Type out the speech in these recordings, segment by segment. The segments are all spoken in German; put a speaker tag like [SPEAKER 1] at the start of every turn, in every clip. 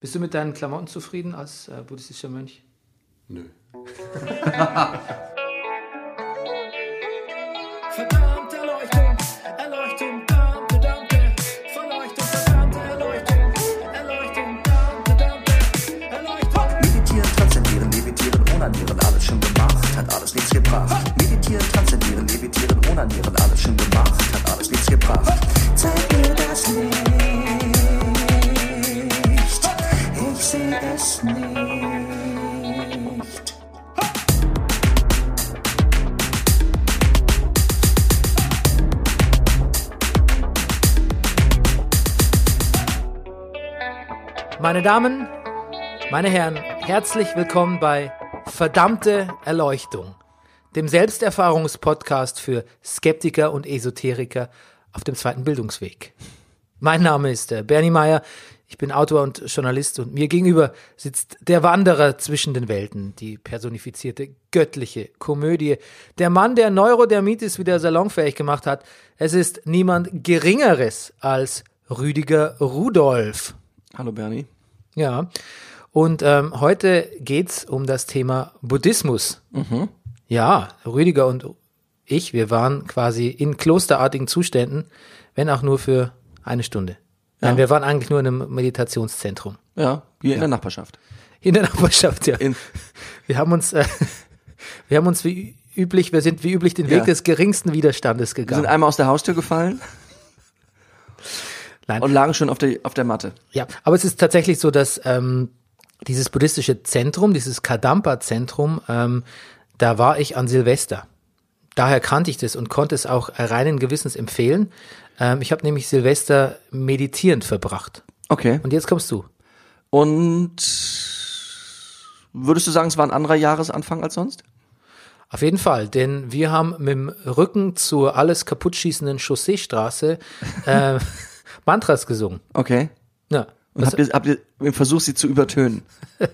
[SPEAKER 1] Bist du mit deinen Klamotten zufrieden als äh, buddhistischer Mönch?
[SPEAKER 2] Nö.
[SPEAKER 3] Verdammte Erleuchtung, Erleuchtung, Dampfe, Dampfe, Verleuchtung, verdammte Erleuchtung, Erleuchtung, Dampfe, Dampfe, Erleuchtung.
[SPEAKER 4] Meditieren, transzendieren, levitieren, onanieren, alles schon gemacht, hat alles nichts gebracht. Meditieren, transzendieren, levitieren, onanieren, alles schon gemacht, hat alles nichts gebracht. Zeig mir das Licht, sehe es nicht.
[SPEAKER 1] Meine Damen, meine Herren, herzlich willkommen bei Verdammte Erleuchtung, dem Selbsterfahrungspodcast für Skeptiker und Esoteriker auf dem zweiten Bildungsweg. Mein Name ist äh, Bernie Meyer, ich bin Autor und Journalist und mir gegenüber sitzt der Wanderer zwischen den Welten, die personifizierte göttliche Komödie, der Mann, der Neurodermitis wieder salonfähig gemacht hat. Es ist niemand Geringeres als Rüdiger Rudolph.
[SPEAKER 2] Hallo Bernie.
[SPEAKER 1] Ja, und ähm, heute geht's um das Thema Buddhismus. Ja, Rüdiger und ich, wir waren quasi in klosterartigen Zuständen, wenn auch nur für eine Stunde. Nein, wir waren eigentlich nur in einem Meditationszentrum.
[SPEAKER 2] Ja, hier in der Nachbarschaft.
[SPEAKER 1] In der Nachbarschaft, ja.
[SPEAKER 2] In,
[SPEAKER 1] Wir haben uns, äh, wir haben uns wie üblich, wir sind wie üblich den Weg des geringsten Widerstandes
[SPEAKER 2] wir
[SPEAKER 1] gegangen.
[SPEAKER 2] sind einmal aus der Haustür gefallen
[SPEAKER 1] Nein.
[SPEAKER 2] und lagen schon auf der, auf der Matte.
[SPEAKER 1] Ja, aber es ist tatsächlich so, dass ähm, dieses buddhistische Zentrum, dieses Kadampa-Zentrum, ähm, da war ich an Silvester. Daher kannte ich das und konnte es auch reinen Gewissens empfehlen. Ähm, ich habe nämlich Silvester meditierend verbracht.
[SPEAKER 2] Okay.
[SPEAKER 1] Und jetzt kommst du.
[SPEAKER 2] Und würdest du sagen, es war ein anderer Jahresanfang als sonst?
[SPEAKER 1] Auf jeden Fall, denn wir haben mit dem Rücken zur alles kaputt schießenden Chausseestraße äh, Mantras gesungen.
[SPEAKER 2] Okay.
[SPEAKER 1] Ja.
[SPEAKER 2] Und habt ihr, habt ihr versucht, sie zu übertönen?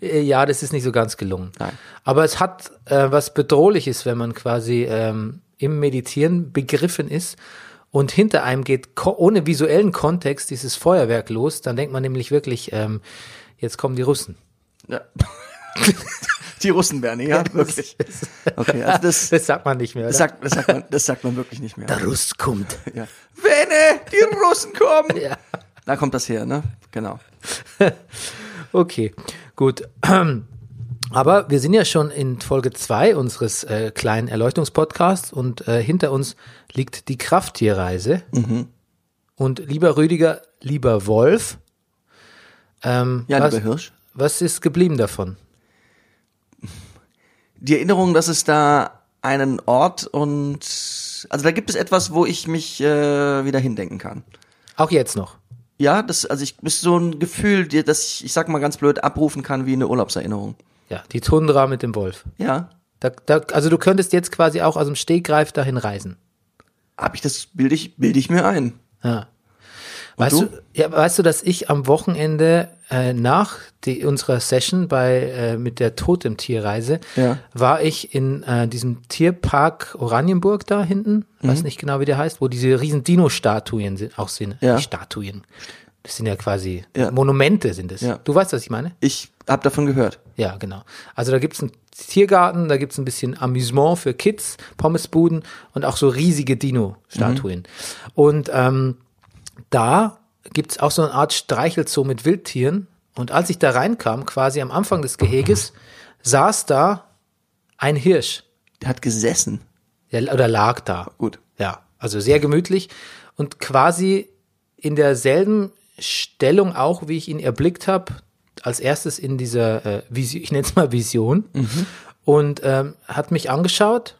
[SPEAKER 1] Äh, Ja, das ist nicht so ganz gelungen.
[SPEAKER 2] Nein.
[SPEAKER 1] Aber es hat äh, was Bedrohliches, wenn man quasi ähm, im Meditieren begriffen ist und hinter einem geht ohne visuellen Kontext dieses Feuerwerk los. Dann denkt man nämlich wirklich, ähm, jetzt kommen die Russen.
[SPEAKER 2] Ja. Die Russen, Bernie, ja, wirklich. Okay, also das,
[SPEAKER 1] Das sagt man nicht mehr.
[SPEAKER 2] das,
[SPEAKER 1] Oder?
[SPEAKER 2] sagt, das, sagt man, das sagt man wirklich nicht mehr.
[SPEAKER 1] Der Russ kommt.
[SPEAKER 2] Ja. Wenne, die Russen kommen!
[SPEAKER 1] Ja.
[SPEAKER 2] Da kommt das her, ne? Genau.
[SPEAKER 1] Okay, gut. Aber wir sind ja schon in Folge zwei unseres äh, kleinen Erleuchtungspodcasts und äh, hinter uns liegt die Krafttierreise. Und lieber Rüdiger, lieber Wolf, ähm,
[SPEAKER 2] Ja,
[SPEAKER 1] was,
[SPEAKER 2] lieber Hirsch.
[SPEAKER 1] was ist geblieben davon?
[SPEAKER 2] Die Erinnerung, dass es da einen Ort und also da gibt es etwas, wo ich mich äh, wieder hindenken kann.
[SPEAKER 1] Auch jetzt noch.
[SPEAKER 2] Ja, das also ich ist so ein Gefühl, die- das ich, ich sag mal ganz blöd abrufen kann wie eine Urlaubserinnerung.
[SPEAKER 1] Ja, die Tundra mit dem Wolf.
[SPEAKER 2] Ja,
[SPEAKER 1] Da, da, also du könntest jetzt quasi auch aus dem Stegreif dahin reisen.
[SPEAKER 2] hab ich das bilde ich bilde ich mir ein.
[SPEAKER 1] Ja. Weißt
[SPEAKER 2] du?
[SPEAKER 1] du? ja, weißt du, dass ich am Wochenende äh, nach die, unserer Session bei äh, mit der Totemtierreise
[SPEAKER 2] Ja.
[SPEAKER 1] war ich in äh, diesem Tierpark Oranienburg da hinten,
[SPEAKER 2] Mhm.
[SPEAKER 1] weiß nicht genau wie der heißt, wo diese riesen Dino-Statuen sind, auch sind
[SPEAKER 2] Ja.
[SPEAKER 1] nicht Statuen. Das sind ja quasi
[SPEAKER 2] Ja.
[SPEAKER 1] Monumente sind es.
[SPEAKER 2] Ja.
[SPEAKER 1] Du weißt, was ich meine?
[SPEAKER 2] Ich hab davon gehört.
[SPEAKER 1] Ja, genau. Also da gibt's einen Tiergarten, da gibt's ein bisschen Amüsement für Kids, Pommesbuden und auch so riesige Dino-Statuen. Und ähm, da gibt's auch so eine Art Streichelzoo mit Wildtieren. Und als ich da reinkam, quasi am Anfang des Geheges, saß da ein Hirsch.
[SPEAKER 2] Der hat gesessen.
[SPEAKER 1] Der, oder lag da.
[SPEAKER 2] Gut.
[SPEAKER 1] Ja, also sehr gemütlich und quasi in derselben Stellung auch, wie ich ihn erblickt habe, als erstes in dieser, äh, Vision, ich nenne es mal Vision, und ähm, hat mich angeschaut,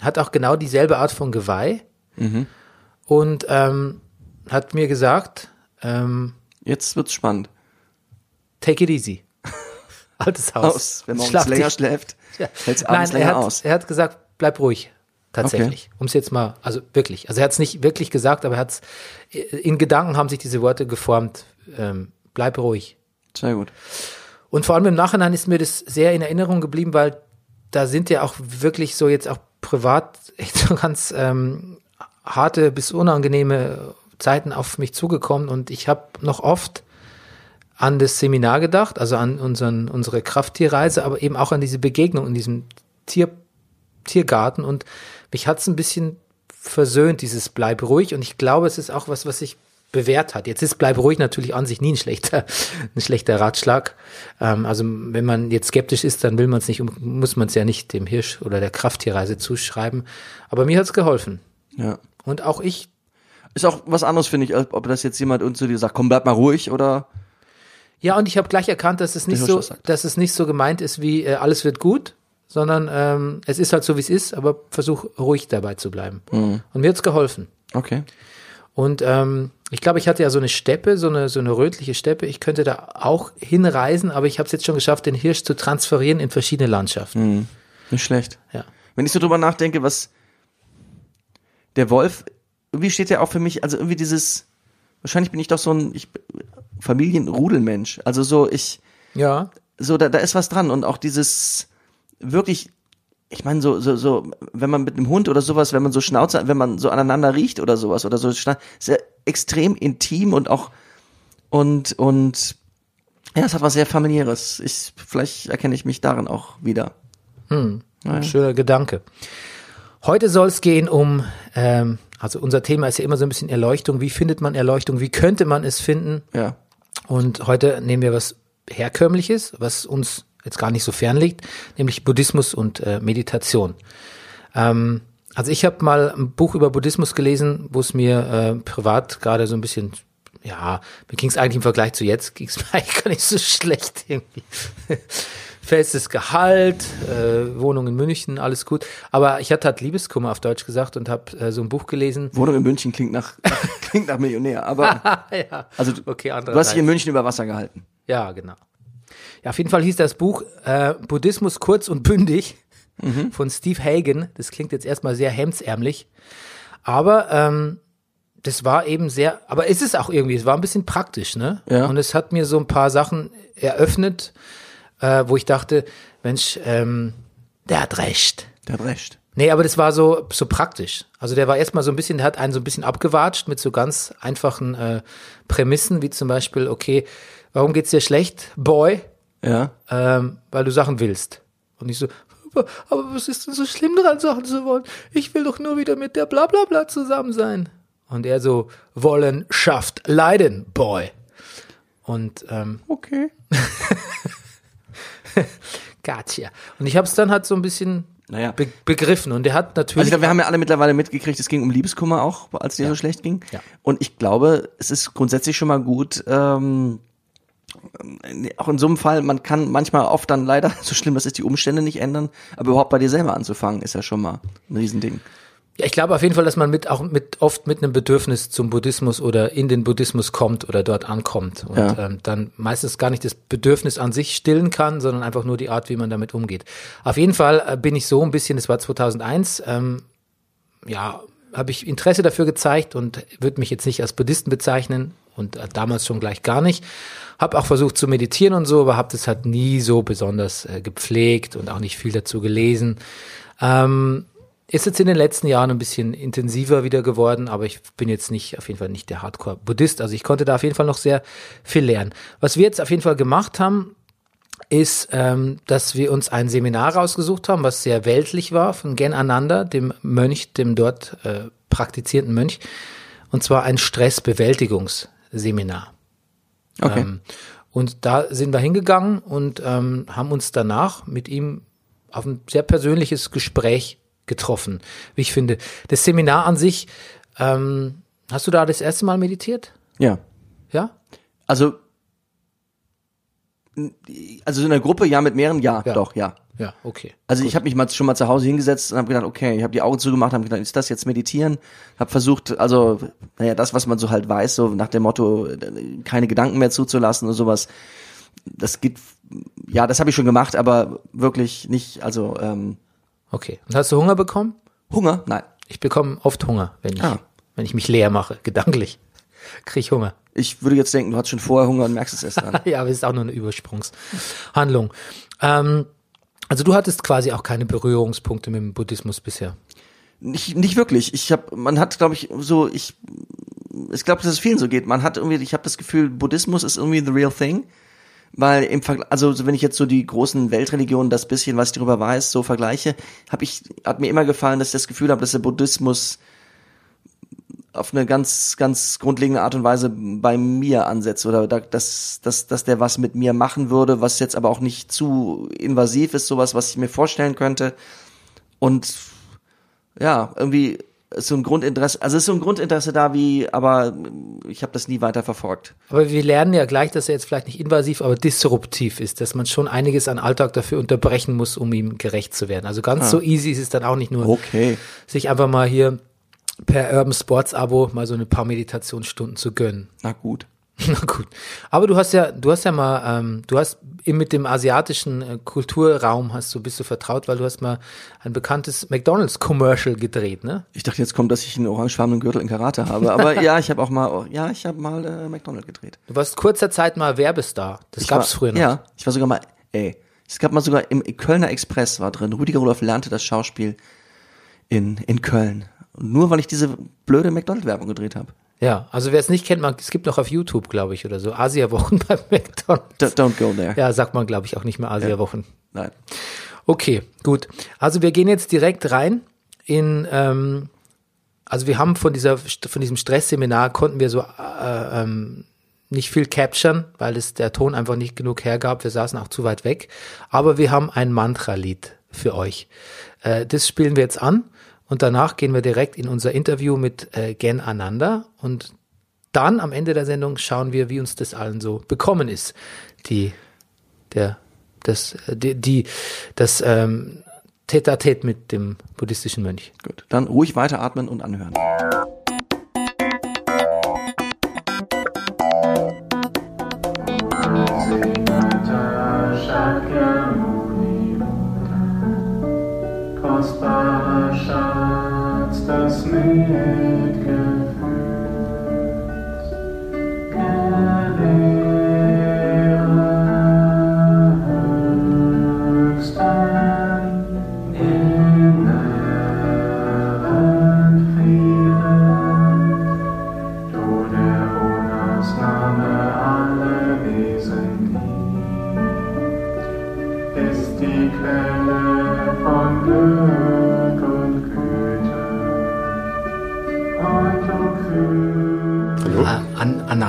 [SPEAKER 1] hat auch genau dieselbe Art von Geweih und ähm, hat mir gesagt, ähm,
[SPEAKER 2] Jetzt wird's spannend.
[SPEAKER 1] take it easy. Altes Haus.
[SPEAKER 2] Aus, wenn man
[SPEAKER 1] Schlaf
[SPEAKER 2] länger
[SPEAKER 1] dich.
[SPEAKER 2] schläft, hält's
[SPEAKER 1] Nein,
[SPEAKER 2] abends
[SPEAKER 1] er
[SPEAKER 2] länger
[SPEAKER 1] hat,
[SPEAKER 2] aus.
[SPEAKER 1] er hat gesagt, bleib ruhig. Tatsächlich. Um es jetzt mal, also wirklich. Also er hat es nicht wirklich gesagt, aber er hat es, in Gedanken haben sich diese Worte geformt. Ähm, bleib ruhig.
[SPEAKER 2] Sehr gut.
[SPEAKER 1] Und vor allem im Nachhinein ist mir das sehr in Erinnerung geblieben, weil da sind ja auch wirklich so jetzt auch privat echt so ganz ähm, harte bis unangenehme Zeiten auf mich zugekommen. Und ich habe noch oft an das Seminar gedacht, also an unseren, unsere Krafttierreise, aber eben auch an diese Begegnung in diesem Tier, Tiergarten. Und mich hat's ein bisschen versöhnt, dieses Bleib ruhig. Und ich glaube, es ist auch was, was sich bewährt hat. Jetzt ist Bleib ruhig natürlich an sich nie ein schlechter, ein schlechter Ratschlag. Ähm, also wenn man jetzt skeptisch ist, dann will man es nicht, muss man es ja nicht dem Hirsch oder der Krafttierreise zuschreiben. Aber mir hat's geholfen.
[SPEAKER 2] Ja.
[SPEAKER 1] Und auch ich
[SPEAKER 2] Ist auch was anderes, finde ich, als ob das jetzt jemand uns zu dir sagt, komm, bleib mal ruhig oder.
[SPEAKER 1] Ja, und ich habe gleich erkannt, dass es nicht so,
[SPEAKER 2] sagt.
[SPEAKER 1] dass es nicht so gemeint ist wie äh, alles wird gut, sondern ähm, es ist halt so, wie es ist, aber versuch ruhig dabei zu bleiben.
[SPEAKER 2] Mhm.
[SPEAKER 1] Und mir hat's geholfen.
[SPEAKER 2] Okay.
[SPEAKER 1] Und ähm, ich glaube, ich hatte ja so eine Steppe, so eine so eine rötliche Steppe. Ich könnte da auch hinreisen, aber ich habe es jetzt schon geschafft, den Hirsch zu transferieren in verschiedene Landschaften.
[SPEAKER 2] Nicht schlecht.
[SPEAKER 1] Ja.
[SPEAKER 2] Wenn ich so drüber nachdenke, was der Wolf, irgendwie steht ja auch für mich, also irgendwie dieses, wahrscheinlich bin ich doch so ein ich, Familienrudelmensch. Also so, ich,
[SPEAKER 1] Ja.
[SPEAKER 2] so, da, da ist was dran und auch dieses wirklich, ich meine, so, so, so, wenn man mit einem Hund oder sowas, wenn man so Schnauze, wenn man so aneinander riecht oder sowas oder so, ist ja extrem intim und auch, und, und, ja, es hat was sehr familiäres. Ich, vielleicht erkenne ich mich darin auch wieder.
[SPEAKER 1] Schöner Gedanke. Heute soll es gehen um, ähm, also unser Thema ist ja immer so ein bisschen Erleuchtung. Wie findet man Erleuchtung? Wie könnte man es finden?
[SPEAKER 2] Ja.
[SPEAKER 1] Und heute nehmen wir was Herkömmliches, was uns jetzt gar nicht so fern liegt, nämlich Buddhismus und äh, Meditation. Ähm, also ich habe mal ein Buch über Buddhismus gelesen, wo es mir äh, privat gerade so ein bisschen, ja, mir ging es eigentlich im Vergleich zu jetzt, ging es mir eigentlich gar nicht so schlecht irgendwie. Festes Gehalt, äh, Wohnung in München, alles gut. Aber ich hatte halt Liebeskummer auf Deutsch gesagt und habe äh, so ein Buch gelesen.
[SPEAKER 2] Wohnung in München klingt nach, klingt nach Millionär, aber,
[SPEAKER 1] ja,
[SPEAKER 2] also,
[SPEAKER 1] okay,
[SPEAKER 2] du hast dich in. München über Wasser gehalten.
[SPEAKER 1] Ja, genau. Ja, auf jeden Fall hieß das Buch äh, Buddhismus kurz und bündig von Steve Hagen. Das klingt jetzt erstmal sehr hemdsärmlich, aber ähm, das war eben sehr, aber es ist auch irgendwie, es war ein bisschen praktisch, ne?
[SPEAKER 2] Ja.
[SPEAKER 1] Und es hat mir so ein paar Sachen eröffnet, äh, wo ich dachte, Mensch, ähm, der hat recht.
[SPEAKER 2] Der hat recht.
[SPEAKER 1] Nee, aber das war so, so praktisch. Also der war erstmal so ein bisschen, der hat einen so ein bisschen abgewatscht mit so ganz einfachen äh, Prämissen, wie zum Beispiel, okay, warum geht's dir schlecht, Boy?
[SPEAKER 2] Ja.
[SPEAKER 1] Ähm, weil du Sachen willst. Und ich so, aber, aber was ist denn so schlimm daran, Sachen zu wollen? Ich will doch nur wieder mit der Blablabla zusammen sein. Und er so, wollen schafft Leiden, Boy. Und ähm,
[SPEAKER 2] Okay.
[SPEAKER 1] gotcha. Und ich habe es dann halt so ein bisschen
[SPEAKER 2] Naja.
[SPEAKER 1] be begriffen. Und er hat
[SPEAKER 2] Also
[SPEAKER 1] natürlich.
[SPEAKER 2] ich glaube, wir haben ja alle mittlerweile mitgekriegt, es ging um Liebeskummer auch, als dir so schlecht ging.
[SPEAKER 1] Ja.
[SPEAKER 2] Und ich glaube, es ist grundsätzlich schon mal gut, ähm, auch in so einem Fall, man kann manchmal oft dann leider, so schlimm das ist, die Umstände nicht ändern, aber überhaupt bei dir selber anzufangen, ist ja schon mal ein Riesending.
[SPEAKER 1] Ja, ich glaube auf jeden Fall, dass man mit auch mit oft mit einem Bedürfnis zum Buddhismus oder in den Buddhismus kommt oder dort ankommt und
[SPEAKER 2] Ja.
[SPEAKER 1] ähm, dann meistens gar nicht das Bedürfnis an sich stillen kann, sondern einfach nur die Art, wie man damit umgeht. Auf jeden Fall äh, bin ich so ein bisschen, das war 2001, ähm, ja, habe ich Interesse dafür gezeigt und würde mich jetzt nicht als Buddhisten bezeichnen und äh, damals schon gleich gar nicht. Habe auch versucht zu meditieren und so, aber habe das halt nie so besonders äh, gepflegt und auch nicht viel dazu gelesen. Ähm, ist jetzt in den letzten Jahren ein bisschen intensiver wieder geworden, aber ich bin jetzt nicht, auf jeden Fall nicht der Hardcore-Buddhist. Also ich konnte da auf jeden Fall noch sehr viel lernen. Was wir jetzt auf jeden Fall gemacht haben, ist, ähm, dass wir uns ein Seminar rausgesucht haben, was sehr weltlich war, von Gen Ananda, dem Mönch, dem dort äh, praktizierenden Mönch, und zwar ein Stressbewältigungsseminar.
[SPEAKER 2] Okay.
[SPEAKER 1] Ähm, und da sind wir hingegangen und ähm, haben uns danach mit ihm auf ein sehr persönliches Gespräch getroffen, wie ich finde. Das Seminar an sich, ähm, hast du da das erste Mal meditiert?
[SPEAKER 2] ja.
[SPEAKER 1] Ja?
[SPEAKER 2] Also, also in der Gruppe, ja, mit mehreren, ja,
[SPEAKER 1] Ja.
[SPEAKER 2] doch, ja.
[SPEAKER 1] Ja, okay.
[SPEAKER 2] Also ich habe mich mal schon mal zu Hause hingesetzt und habe gedacht, okay, ich habe die Augen zugemacht, habe gedacht, ist das jetzt meditieren? Habe versucht, also naja, das, was man so halt weiß, so nach dem Motto, keine Gedanken mehr zuzulassen und sowas. Das geht, ja, das habe ich schon gemacht, aber wirklich nicht, also ähm,
[SPEAKER 1] Okay. Und hast du Hunger bekommen?
[SPEAKER 2] Hunger? Nein.
[SPEAKER 1] Ich bekomme oft Hunger, wenn ich,
[SPEAKER 2] Ah.
[SPEAKER 1] wenn ich mich leer mache, gedanklich. Krieg ich Hunger.
[SPEAKER 2] Ich würde jetzt denken, du hast schon vorher Hunger und merkst es erst dann.
[SPEAKER 1] Ja, aber es ist auch nur eine Übersprungshandlung. Ähm, also du hattest quasi auch keine Berührungspunkte mit dem Buddhismus bisher.
[SPEAKER 2] nicht, nicht wirklich. Ich habe, man hat, glaube ich, so, ich ich glaube, dass es vielen so geht. Man hat irgendwie, ich habe das Gefühl, Buddhismus ist irgendwie the real thing. Weil im Vergleich, also so wenn ich jetzt so die großen Weltreligionen, das bisschen, was ich darüber weiß, so vergleiche, habe ich, hat mir immer gefallen, dass ich das Gefühl habe, dass der Buddhismus auf eine ganz, ganz grundlegende Art und Weise bei mir ansetzt oder da, dass, dass, dass der was mit mir machen würde, was jetzt aber auch nicht zu invasiv ist, sowas, was ich mir vorstellen könnte. Und ja, irgendwie ist so ein Grundinteresse, also ist so ein Grundinteresse da wie, aber ich habe das nie weiter verfolgt.
[SPEAKER 1] Aber wir lernen ja gleich, dass er jetzt vielleicht nicht invasiv, aber disruptiv ist, dass man schon einiges an Alltag dafür unterbrechen muss, um ihm gerecht zu werden. Also ganz so easy ist es dann auch nicht nur,
[SPEAKER 2] Okay.
[SPEAKER 1] sich einfach mal hier per Urban Sports Abo mal so ein paar Meditationsstunden zu gönnen.
[SPEAKER 2] Na gut.
[SPEAKER 1] Na gut. Aber du hast ja, du hast ja mal, ähm, du hast mit dem asiatischen äh, Kulturraum hast du, bist du vertraut, weil du hast mal ein bekanntes McDonalds Commercial gedreht, ne?
[SPEAKER 2] Ich dachte, jetzt kommt, dass ich einen orangefarbenen Gürtel in Karate habe. Aber ja, ich habe auch mal, ja, ich habe mal äh, McDonald gedreht.
[SPEAKER 1] Du warst kurzer Zeit mal Werbestar. Das
[SPEAKER 2] Ich
[SPEAKER 1] gab's
[SPEAKER 2] war,
[SPEAKER 1] früher noch.
[SPEAKER 2] Ja, ich war sogar mal, ey, es gab mal sogar im Kölner Express war drin. Rüdiger Rudolph lernte das Schauspiel in, in Köln. Nur weil ich diese blöde McDonald-Werbung gedreht habe.
[SPEAKER 1] Ja, also wer es nicht kennt, man, es gibt noch auf YouTube, glaube ich, oder so, Asia-Wochen bei McDonalds.
[SPEAKER 2] D don't go there.
[SPEAKER 1] Ja, sagt man, glaube ich, auch nicht mehr Asia-Wochen.
[SPEAKER 2] Nein.
[SPEAKER 1] Okay, gut. Also wir gehen jetzt direkt rein in, ähm, also wir haben von dieser, von diesem Stressseminar konnten wir so äh, ähm, nicht viel capturen, weil es der Ton einfach nicht genug hergab. Wir saßen auch zu weit weg. Aber wir haben ein Mantra-Lied für euch. Äh, das spielen wir jetzt an und danach gehen wir direkt in unser Interview mit äh, Gen Ananda und dann am Ende der Sendung schauen wir, wie uns das allen so bekommen ist. Die, der, das, äh, die, die das ähm, Tete-a-Tete mit dem buddhistischen Mönch.
[SPEAKER 2] Gut. Dann ruhig weiteratmen und anhören.
[SPEAKER 5] Kostbarer Schatz, das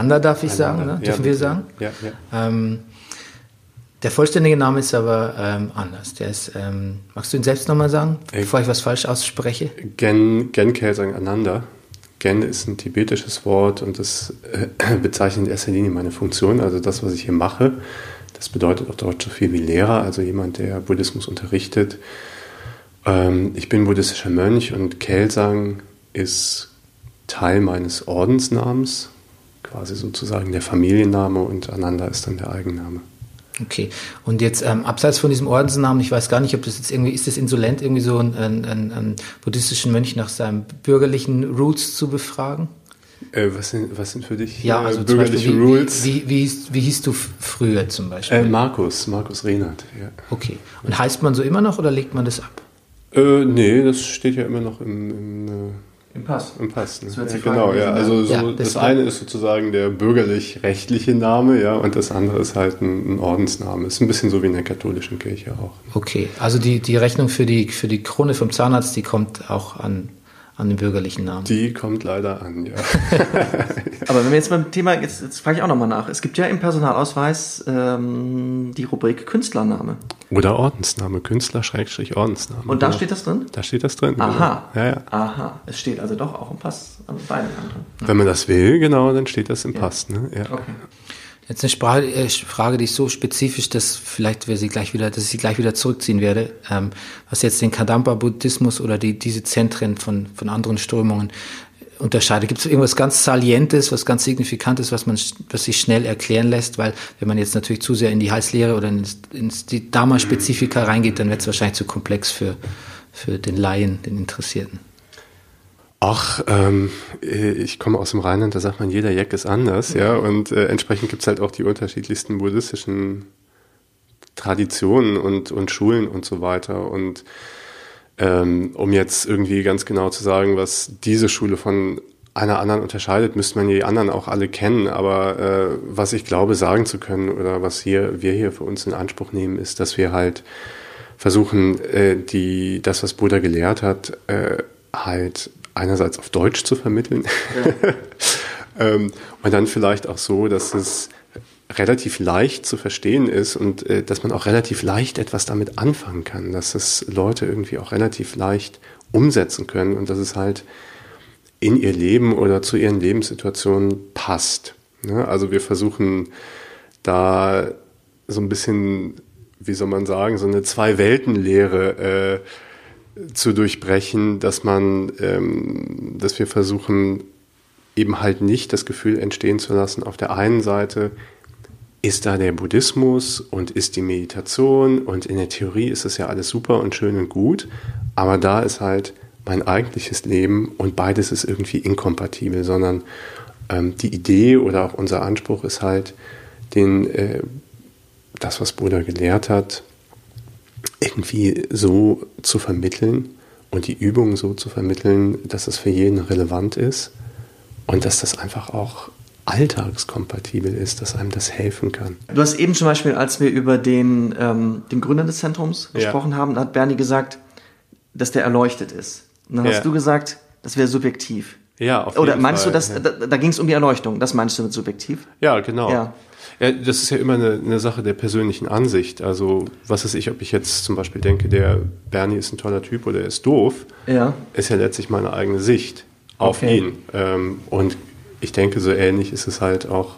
[SPEAKER 1] An, Ananda darf ich sagen, ne?
[SPEAKER 6] Ja,
[SPEAKER 1] dürfen wir
[SPEAKER 6] bitte.
[SPEAKER 1] sagen?
[SPEAKER 6] Ja, ja.
[SPEAKER 1] Ähm, der vollständige Name ist aber ähm, anders. Der ist, ähm, magst du ihn selbst nochmal sagen, bevor ich was falsch ausspreche?
[SPEAKER 6] Gen, Gen Kelsang Ananda. Gen ist ein tibetisches Wort und das äh, bezeichnet in erster Linie meine Funktion, also das, was ich hier mache. Das bedeutet auf Deutsch so viel wie Lehrer, also jemand, der Buddhismus unterrichtet. Ähm, ich bin buddhistischer Mönch und Kelsang ist Teil meines Ordensnamens, quasi sozusagen der Familienname und Ananda ist dann der Eigenname.
[SPEAKER 1] Okay. Und jetzt ähm, abseits von diesem Ordensnamen, ich weiß gar nicht, ob das jetzt irgendwie, ist das insolent, irgendwie so einen, einen, einen, buddhistischen Mönch nach seinem bürgerlichen Roots zu befragen?
[SPEAKER 6] Äh, was, sind, was sind für dich
[SPEAKER 1] Ja,
[SPEAKER 6] äh,
[SPEAKER 1] also zum
[SPEAKER 6] bürgerliche
[SPEAKER 1] Beispiel,
[SPEAKER 6] Rules?
[SPEAKER 1] wie, wie, wie, hieß, wie hieß du früher zum Beispiel?
[SPEAKER 6] Äh, Markus, Markus Rehnert, ja.
[SPEAKER 1] okay. Und heißt man so immer noch oder legt man das ab?
[SPEAKER 6] Äh, nee, das steht ja immer noch im, im, äh,
[SPEAKER 2] Im Pass.
[SPEAKER 6] im Pass. Ne?
[SPEAKER 2] Das wird
[SPEAKER 6] Ja, genau, ja. Also so,
[SPEAKER 1] Ja,
[SPEAKER 6] das,
[SPEAKER 1] das
[SPEAKER 6] eine ist sozusagen der bürgerlich-rechtliche Name, ja, und das andere ist halt ein, ein Ordensname. Ist ein bisschen so wie in der katholischen Kirche auch.
[SPEAKER 1] Okay. Also die, die Rechnung für die, für die Krone vom Zahnarzt, die kommt auch an, an den bürgerlichen Namen.
[SPEAKER 6] Die kommt leider an, ja.
[SPEAKER 2] Aber wenn wir jetzt beim Thema, jetzt, jetzt frage ich auch nochmal nach. Es gibt ja im Personalausweis ähm, die Rubrik Künstlername.
[SPEAKER 6] Oder Ordensname, Künstler-Ordensname.
[SPEAKER 2] Und da
[SPEAKER 6] genau.
[SPEAKER 2] steht das drin?
[SPEAKER 6] Da steht das drin.
[SPEAKER 2] Aha.
[SPEAKER 6] Genau. Ja, ja.
[SPEAKER 2] Aha. Es steht also doch auch im Pass an beiden anderen.
[SPEAKER 6] Wenn man das will, genau, dann steht das im Pass. Ne? Ja.
[SPEAKER 2] Okay.
[SPEAKER 1] Jetzt eine Sprache, äh, Frage, die ist so spezifisch, dass vielleicht wir sie gleich wieder, dass ich sie gleich wieder zurückziehen werde. Ähm, was jetzt den Kadampa-Buddhismus oder die, diese Zentren von, von anderen Strömungen unterscheidet. Gibt es irgendwas ganz Salientes, was ganz Signifikantes, was man, was sich schnell erklären lässt? Weil wenn man jetzt natürlich zu sehr in die Heißlehre oder ins, ins die Dharma-Spezifika reingeht, dann wird es wahrscheinlich zu komplex für, für den Laien, den Interessierten.
[SPEAKER 6] Ach, ähm, äh, ich komme aus dem Rheinland, da sagt man, jeder Jack ist anders, ja, und äh, entsprechend gibt's halt auch die unterschiedlichsten buddhistischen Traditionen und, und Schulen und so weiter. Und ähm, um jetzt irgendwie ganz genau zu sagen, was diese Schule von einer anderen unterscheidet, müsste man die anderen auch alle kennen. Aber äh, was ich glaube sagen zu können oder was hier, wir hier für uns in Anspruch nehmen, ist, dass wir halt versuchen, äh, die, das, was Buddha gelehrt hat, äh, halt einerseits auf Deutsch zu vermitteln ähm, und dann vielleicht auch so, dass es relativ leicht zu verstehen ist und äh, dass man auch relativ leicht etwas damit anfangen kann, dass es Leute irgendwie auch relativ leicht umsetzen können und dass es halt in ihr Leben oder zu ihren Lebenssituationen passt. Ne? Also wir versuchen da so ein bisschen, wie soll man sagen, so eine Zwei-Welten-Lehre äh, zu durchbrechen, dass man, ähm, dass wir versuchen, eben halt nicht das Gefühl entstehen zu lassen, auf der einen Seite ist da der Buddhismus und ist die Meditation und in der Theorie ist es ja alles super und schön und gut, aber da ist halt mein eigentliches Leben und beides ist irgendwie inkompatibel, sondern ähm, die Idee oder auch unser Anspruch ist halt, den, äh, das, was Buddha gelehrt hat, irgendwie so zu vermitteln und die Übungen so zu vermitteln, dass es für jeden relevant ist und dass das einfach auch alltagskompatibel ist, dass einem das helfen kann.
[SPEAKER 2] Du hast eben zum Beispiel, als wir über den, ähm, den Gründer des Zentrums
[SPEAKER 6] Ja.
[SPEAKER 2] gesprochen haben, hat Bernie gesagt, dass der erleuchtet ist. Und dann
[SPEAKER 6] Ja.
[SPEAKER 2] hast du gesagt, das wäre subjektiv.
[SPEAKER 6] Ja, auf
[SPEAKER 2] Oder
[SPEAKER 6] jeden
[SPEAKER 2] meinst
[SPEAKER 6] Fall,
[SPEAKER 2] du, dass,
[SPEAKER 6] ja.
[SPEAKER 2] da, da ging es um die Erleuchtung, das meinst du mit subjektiv?
[SPEAKER 6] Ja, genau.
[SPEAKER 2] Ja.
[SPEAKER 6] Ja. das ist ja immer eine, eine Sache der persönlichen Ansicht. Also, was weiß ich, ob ich jetzt zum Beispiel denke, der Bernie ist ein toller Typ oder er ist doof,
[SPEAKER 2] Ja.
[SPEAKER 6] ist ja letztlich meine eigene Sicht auf
[SPEAKER 2] Okay.
[SPEAKER 6] ihn. Ähm, und ich denke, so ähnlich ist es halt auch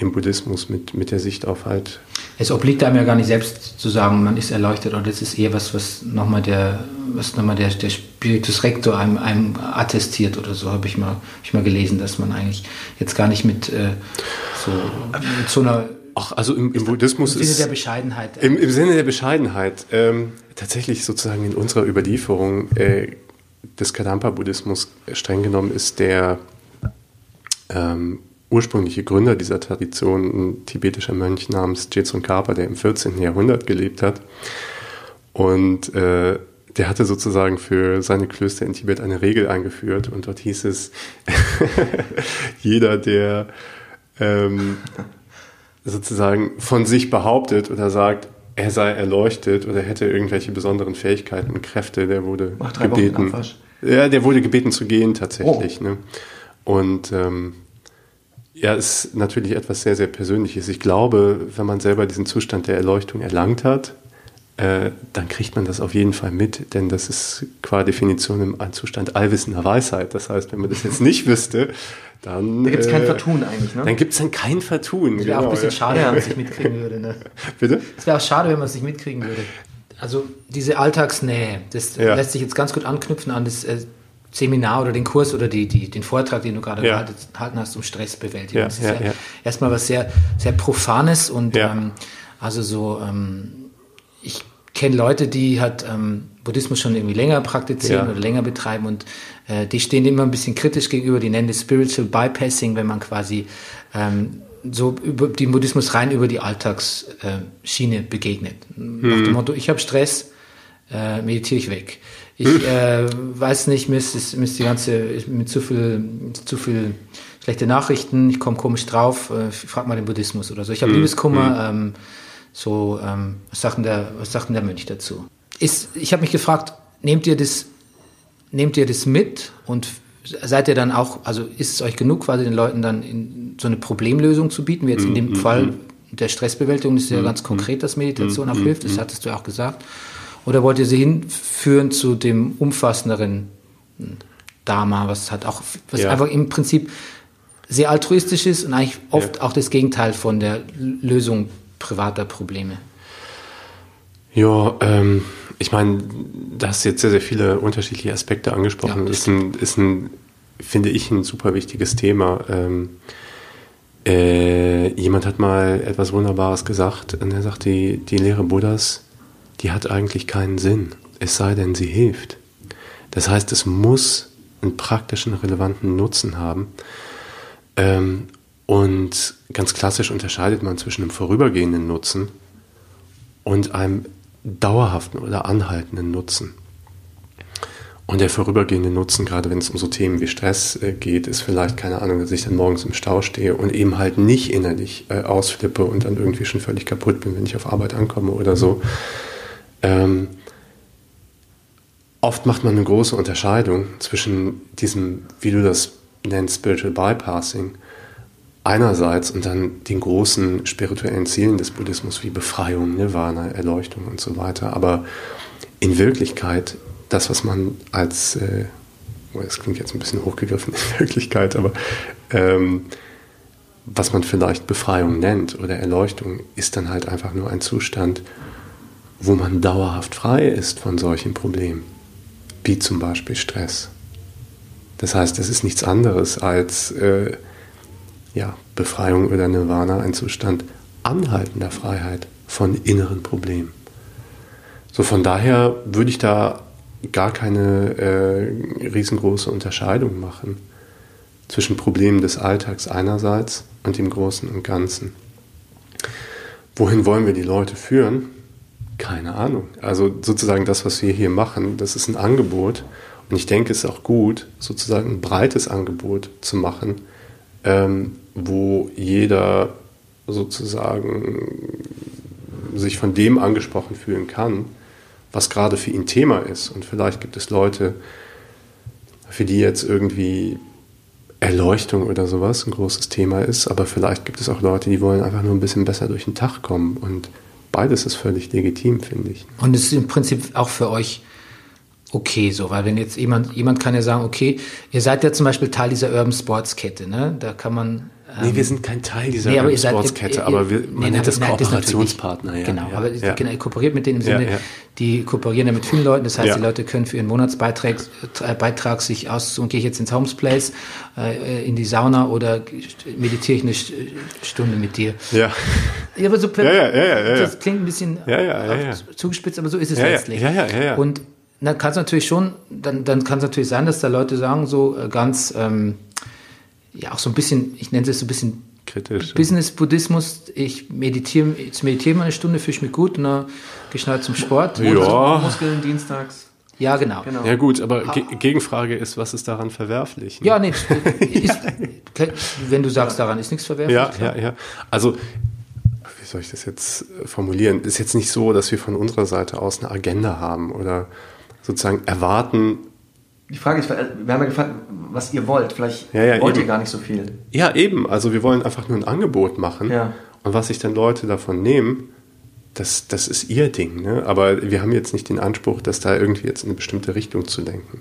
[SPEAKER 6] im Buddhismus mit, mit der Sicht auf halt.
[SPEAKER 1] Es obliegt einem ja gar nicht selbst zu sagen, man ist erleuchtet, oder das ist eher was, was nochmal der, was nochmal der, der Spiritus Rector einem, einem attestiert oder so, habe ich mal, hab ich mal gelesen, dass man eigentlich jetzt gar nicht mit äh, so, mit so einer
[SPEAKER 6] Ach, also im, im Buddhismus
[SPEAKER 1] im Sinne
[SPEAKER 6] ist.
[SPEAKER 1] der Bescheidenheit.
[SPEAKER 6] Im, Im Sinne der Bescheidenheit, ähm, tatsächlich sozusagen in unserer Überlieferung äh, des Kadampa-Buddhismus streng genommen ist der ähm, ursprüngliche Gründer dieser Tradition ein tibetischer Mönch namens Jetsun Karpa, der im 14. Jahrhundert gelebt hat. Und äh, der hatte sozusagen für seine Klöster in Tibet eine Regel eingeführt und dort hieß es, jeder, der ähm, sozusagen von sich behauptet oder sagt, er sei erleuchtet oder hätte irgendwelche besonderen Fähigkeiten und Kräfte, der wurde gebeten. Ja, der wurde gebeten zu gehen tatsächlich. Ne? Und ähm, ja, ist natürlich etwas sehr, sehr Persönliches. Ich glaube, wenn man selber diesen Zustand der Erleuchtung erlangt hat, äh, dann kriegt man das auf jeden Fall mit, denn das ist qua Definition ein Zustand allwissender Weisheit. Das heißt, wenn man das jetzt nicht wüsste, dann.
[SPEAKER 2] Da gibt es kein
[SPEAKER 6] äh,
[SPEAKER 2] Vertun eigentlich, ne?
[SPEAKER 6] Dann gibt es dann kein Vertun.
[SPEAKER 1] das wäre auch ein bisschen
[SPEAKER 6] ja.
[SPEAKER 1] schade,
[SPEAKER 2] Ja.
[SPEAKER 1] wenn man es nicht mitkriegen würde. Ne?
[SPEAKER 6] Bitte?
[SPEAKER 1] Es wäre auch schade, wenn man es nicht mitkriegen würde. Also diese Alltagsnähe, das
[SPEAKER 6] Ja.
[SPEAKER 1] lässt sich jetzt ganz gut anknüpfen an das äh, Seminar oder den Kurs oder die, die, den Vortrag, den du gerade
[SPEAKER 6] Ja.
[SPEAKER 1] gehalten hast, um Stressbewältigung.
[SPEAKER 6] Ja,
[SPEAKER 1] das ist
[SPEAKER 6] ja,
[SPEAKER 1] ja, erstmal was sehr, sehr Profanes und ähm, also so, ähm, ich kenne Leute, die halt ähm, Buddhismus schon irgendwie länger praktizieren oder länger betreiben und äh, die stehen immer ein bisschen kritisch gegenüber, die nennen das Spiritual Bypassing, wenn man quasi ähm, so über den Buddhismus rein über die Alltagsschiene äh, begegnet. Nach dem Motto, ich habe Stress, äh, meditiere ich weg. Ich äh, weiß nicht, mir ist, mir ist die ganze, mit zu viel, zu viel schlechte Nachrichten, ich komme komisch drauf, äh, frag mal den Buddhismus oder so. Ich habe Liebeskummer, ähm, so, ähm, was, sagt denn der, was sagt denn der Mönch dazu? Ist, ich habe mich gefragt, nehmt ihr das, nehmt ihr das mit und seid ihr dann auch, also ist es euch genug, quasi den Leuten dann in so eine Problemlösung zu bieten, wie jetzt in dem Fall der Stressbewältigung, ist ja ganz konkret, dass Meditation auch hilft, das hattest du auch gesagt. Oder wollt ihr sie hinführen zu dem umfassenderen Dharma, was hat auch, was
[SPEAKER 6] Ja.
[SPEAKER 1] einfach im Prinzip sehr altruistisch ist und eigentlich oft auch das Gegenteil von der Lösung privater Probleme.
[SPEAKER 6] Ja, ähm, ich meine, da hast jetzt sehr, sehr viele unterschiedliche Aspekte angesprochen.
[SPEAKER 1] Ja,
[SPEAKER 6] ist, ein, ist ein, finde ich, ein super wichtiges Thema. Ähm, äh, jemand hat mal etwas Wunderbares gesagt und er sagt, die, die Lehre Buddhas, die hat eigentlich keinen Sinn, es sei denn, sie hilft. Das heißt, es muss einen praktischen, relevanten Nutzen haben. Ähm, und ganz klassisch unterscheidet man zwischen einem vorübergehenden Nutzen und einem dauerhaften oder anhaltenden Nutzen. Und der vorübergehende Nutzen, gerade wenn es um so Themen wie Stress äh, geht, ist vielleicht, keine Ahnung, dass ich dann morgens im Stau stehe und eben halt nicht innerlich äh, ausflippe und dann irgendwie schon völlig kaputt bin, wenn ich auf Arbeit ankomme oder so. Ähm, oft macht man eine große Unterscheidung zwischen diesem, wie du das nennst, Spiritual Bypassing, einerseits und dann den großen spirituellen Zielen des Buddhismus wie Befreiung, Nirvana, Erleuchtung und so weiter. Aber in Wirklichkeit, das, was man als, äh, oh, das klingt jetzt ein bisschen hochgegriffen in Wirklichkeit, aber ähm, was man vielleicht Befreiung nennt oder Erleuchtung, ist dann halt einfach nur ein Zustand, wo man dauerhaft frei ist von solchen Problemen, wie zum Beispiel Stress. Das heißt, es ist nichts anderes als äh, ja, Befreiung oder Nirvana, ein Zustand anhaltender Freiheit von inneren Problemen. So von daher würde ich da gar keine äh, riesengroße Unterscheidung machen zwischen Problemen des Alltags einerseits und dem Großen und Ganzen. Wohin wollen wir die Leute führen? Keine Ahnung. Also sozusagen das, was wir hier machen, das ist ein Angebot. Und ich denke, es ist auch gut, sozusagen ein breites Angebot zu machen, ähm, wo jeder sozusagen sich von dem angesprochen fühlen kann, was gerade für ihn Thema ist. Und vielleicht gibt es Leute, für die jetzt irgendwie Erleuchtung oder sowas ein großes Thema ist, aber vielleicht gibt es auch Leute, die wollen einfach nur ein bisschen besser durch den Tag kommen. Und beides ist völlig legitim, finde ich.
[SPEAKER 1] Und es ist im Prinzip auch für euch okay so, weil wenn jetzt jemand, jemand kann ja sagen, okay, ihr seid ja zum Beispiel Teil dieser Urban Sports Kette, ne? Da kann man.
[SPEAKER 6] Nee, wir sind kein Teil dieser
[SPEAKER 1] Nee, aber
[SPEAKER 6] Sportskette,
[SPEAKER 1] ihr-
[SPEAKER 6] aber wir,
[SPEAKER 1] nee,
[SPEAKER 6] man
[SPEAKER 1] nein,
[SPEAKER 6] nennt das Kooperationspartner. ja,
[SPEAKER 1] genau,
[SPEAKER 6] ja,
[SPEAKER 1] aber
[SPEAKER 6] ja.
[SPEAKER 1] genau, ihr kooperiert mit denen im Sinne, die kooperieren ja mit vielen Leuten. Das heißt, die Leute können für ihren Monatsbeitrag äh, Beitrag sich aussuchen, gehe ich jetzt ins Homesplace, äh, in die Sauna oder meditiere ich eine St- Stunde mit dir.
[SPEAKER 6] Ja.
[SPEAKER 1] Aber so das klingt ein bisschen zugespitzt, aber so ist es letztlich.
[SPEAKER 6] ja, ja, ja, ja.
[SPEAKER 1] Und dann kann es natürlich schon, dann, dann kann es natürlich sein, dass da Leute sagen, so äh, ganz, ähm, ja, auch so ein bisschen, ich nenne es so ein bisschen
[SPEAKER 6] Kritisch.
[SPEAKER 1] Business-Buddhismus. Ich meditiere, jetzt meditiere mal eine Stunde, fühle ich mich gut und dann gehe ich schnell zum Sport.
[SPEAKER 6] Ja.
[SPEAKER 2] Muskeln dienstags.
[SPEAKER 1] Ja, genau.
[SPEAKER 2] Genau.
[SPEAKER 6] Ja gut, aber Ge Gegenfrage ist, was ist daran verwerflich? ne?
[SPEAKER 1] Ja, nee, ist, wenn du sagst, daran ist nichts verwerflich.
[SPEAKER 6] Ja,
[SPEAKER 1] klar.
[SPEAKER 6] ja, ja. Also, wie soll ich das jetzt äh, formulieren? Ist jetzt nicht so, dass wir von unserer Seite aus eine Agenda haben oder sozusagen erwarten,
[SPEAKER 2] Die Frage ist, wir haben ja gefragt, was ihr wollt. Vielleicht
[SPEAKER 6] Ja, ja,
[SPEAKER 2] wollt
[SPEAKER 6] eben.
[SPEAKER 2] ihr gar nicht so viel.
[SPEAKER 6] ja eben, also wir wollen einfach nur ein Angebot machen
[SPEAKER 2] Ja.
[SPEAKER 6] und was sich dann Leute davon nehmen, das, das ist ihr Ding. Ne? Aber wir haben jetzt nicht den Anspruch, das da irgendwie jetzt in eine bestimmte Richtung zu lenken.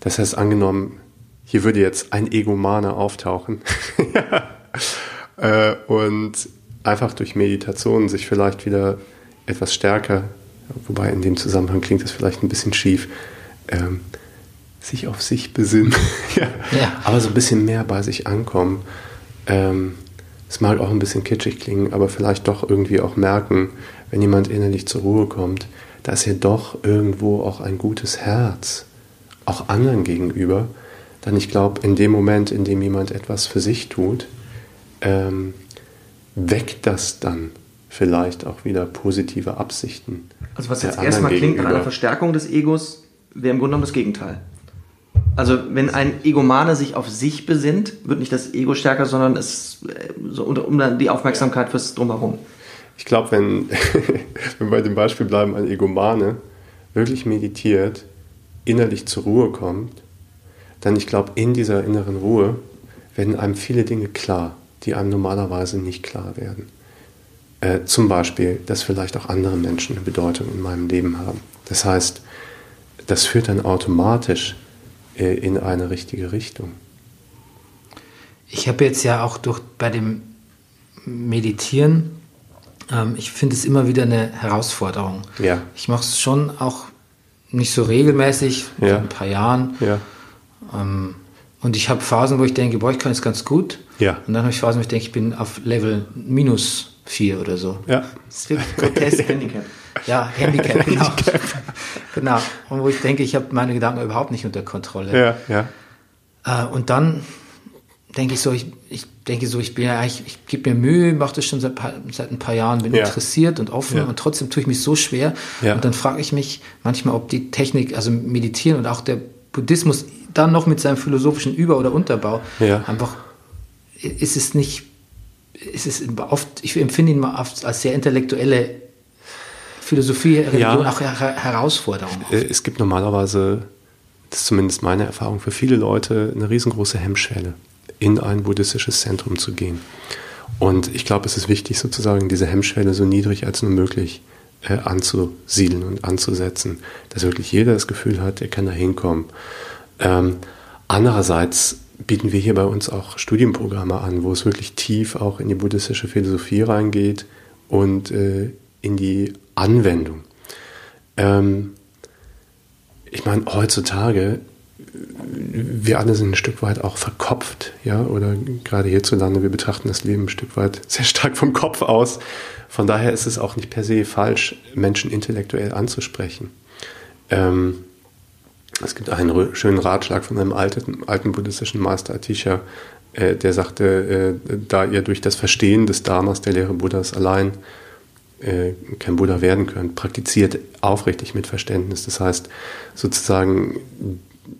[SPEAKER 6] Das heißt, angenommen, hier würde jetzt ein Egomaner auftauchen äh, und einfach durch Meditation sich vielleicht wieder etwas stärker, wobei in dem Zusammenhang klingt das vielleicht ein bisschen schief, ähm, sich auf sich besinnen, ja.
[SPEAKER 1] Ja.
[SPEAKER 6] aber so ein bisschen mehr bei sich ankommen. Ähm, es mag auch ein bisschen kitschig klingen, aber vielleicht doch irgendwie auch merken, wenn jemand innerlich zur Ruhe kommt, dass er doch irgendwo auch ein gutes Herz, auch anderen gegenüber, dann ich glaube, in dem Moment, in dem jemand etwas für sich tut, ähm, weckt das dann vielleicht auch wieder positive Absichten.
[SPEAKER 2] Also was jetzt erstmal klingt nach einer Verstärkung des Egos, wäre im Grunde genommen das Gegenteil. Also wenn ein Egomane sich auf sich besinnt, wird nicht das Ego stärker, sondern es äh, so um dann die Aufmerksamkeit fürs Drumherum.
[SPEAKER 6] Ich glaube, wenn, wenn wir bei dem Beispiel bleiben, ein Egomane wirklich meditiert, innerlich zur Ruhe kommt, dann ich glaube, in dieser inneren Ruhe werden einem viele Dinge klar, die einem normalerweise nicht klar werden. Äh, zum Beispiel, dass vielleicht auch andere Menschen eine Bedeutung in meinem Leben haben. Das heißt, das führt dann automatisch in eine richtige Richtung.
[SPEAKER 1] Ich habe jetzt ja auch durch bei dem Meditieren, ähm, ich finde es immer wieder eine Herausforderung.
[SPEAKER 6] Ja.
[SPEAKER 1] Ich mache es schon auch nicht so regelmäßig,
[SPEAKER 6] Ja.
[SPEAKER 1] seit ein paar Jahren.
[SPEAKER 6] Ja.
[SPEAKER 1] Ähm, und ich habe Phasen, wo ich denke, boah, ich kann es ganz gut.
[SPEAKER 6] Ja.
[SPEAKER 1] Und dann habe ich Phasen, wo ich denke, ich bin auf Level minus vier oder so.
[SPEAKER 6] Ja.
[SPEAKER 1] Das ist wirklich grotesk. Ja, Handicap, genau. genau. Und wo ich denke, ich habe meine Gedanken überhaupt nicht unter Kontrolle.
[SPEAKER 6] Ja, ja.
[SPEAKER 1] Äh, und dann denke ich so, ich, ich denke so, ich bin ja, ich, ich gebe mir Mühe, mache das schon seit, seit ein paar Jahren, bin
[SPEAKER 6] Ja.
[SPEAKER 1] interessiert und offen
[SPEAKER 6] Ja.
[SPEAKER 1] und trotzdem tue ich mich so schwer.
[SPEAKER 6] Ja.
[SPEAKER 1] Und dann frage ich mich manchmal, ob die Technik, also Meditieren und auch der Buddhismus dann noch mit seinem philosophischen Über- oder Unterbau
[SPEAKER 6] Ja.
[SPEAKER 1] einfach ist es nicht, ist es oft, ich empfinde ihn mal oft als sehr intellektuelle Philosophie, Religion,
[SPEAKER 6] Ja.
[SPEAKER 1] auch Her Herausforderung.
[SPEAKER 6] Äh, Es gibt normalerweise, das ist zumindest meine Erfahrung, für viele Leute eine riesengroße Hemmschwelle, in ein buddhistisches Zentrum zu gehen. Und ich glaube, es ist wichtig, sozusagen diese Hemmschwelle so niedrig als nur möglich äh, anzusiedeln und anzusetzen, dass wirklich jeder das Gefühl hat, er kann da hinkommen. Ähm, andererseits bieten wir hier bei uns auch Studienprogramme an, wo es wirklich tief auch in die buddhistische Philosophie reingeht und äh, in die Anwendung. Ähm, ich meine, heutzutage, wir alle sind ein Stück weit auch verkopft, ja, oder gerade hierzulande, wir betrachten das Leben ein Stück weit sehr stark vom Kopf aus. Von daher ist es auch nicht per se falsch, Menschen intellektuell anzusprechen. Ähm, es gibt einen schönen Ratschlag von einem alten, alten buddhistischen Meister Atisha, äh, der sagte, äh, da ihr durch das Verstehen des Dharmas, der Lehre Buddhas allein äh, kein Buddha werden könnt, praktiziert aufrichtig mit Verständnis. Das heißt, sozusagen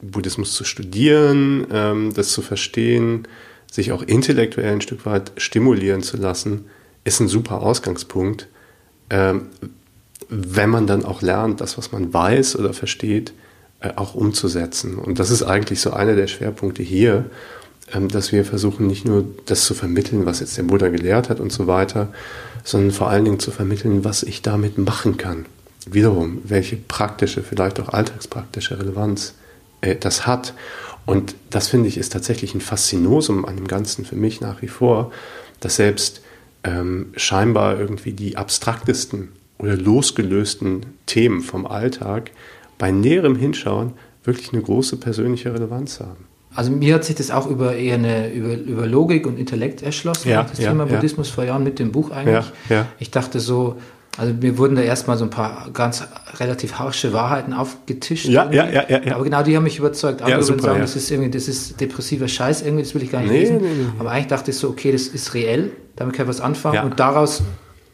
[SPEAKER 6] Buddhismus zu studieren, ähm, das zu verstehen, sich auch intellektuell ein Stück weit stimulieren zu lassen, ist ein super Ausgangspunkt. Ähm, wenn man dann auch lernt, das, was man weiß oder versteht, äh, auch umzusetzen. Und das ist eigentlich so einer der Schwerpunkte hier, ähm, dass wir versuchen, nicht nur das zu vermitteln, was jetzt der Buddha gelehrt hat und so weiter, sondern vor allen Dingen zu vermitteln, was ich damit machen kann. Wiederum, welche praktische, vielleicht auch alltagspraktische Relevanz äh, das hat. Und das finde ich ist tatsächlich ein Faszinosum an dem Ganzen für mich nach wie vor, dass selbst ähm, scheinbar irgendwie die abstraktesten oder losgelösten Themen vom Alltag bei näherem Hinschauen wirklich eine große persönliche Relevanz haben.
[SPEAKER 1] Also mir hat sich das auch über eher eine über, über Logik und Intellekt erschlossen,
[SPEAKER 6] Ja,
[SPEAKER 1] das
[SPEAKER 6] ja,
[SPEAKER 1] Thema
[SPEAKER 6] ja.
[SPEAKER 1] Buddhismus vor Jahren mit dem Buch eigentlich.
[SPEAKER 6] Ja, ja.
[SPEAKER 1] Ich dachte so, also mir wurden da erstmal so ein paar ganz relativ harsche Wahrheiten aufgetischt.
[SPEAKER 6] Ja, ja, ja, ja, ja.
[SPEAKER 1] Aber genau die haben mich überzeugt. Andere würden
[SPEAKER 6] super,
[SPEAKER 1] sagen,
[SPEAKER 6] ja.
[SPEAKER 1] das ist irgendwie, das ist depressiver Scheiß irgendwie, das will ich gar nicht
[SPEAKER 6] Nee,
[SPEAKER 1] lesen.
[SPEAKER 6] nee, nee.
[SPEAKER 1] Aber eigentlich dachte ich so, okay, das ist reell, damit kann ich was anfangen
[SPEAKER 6] Ja.
[SPEAKER 1] und daraus,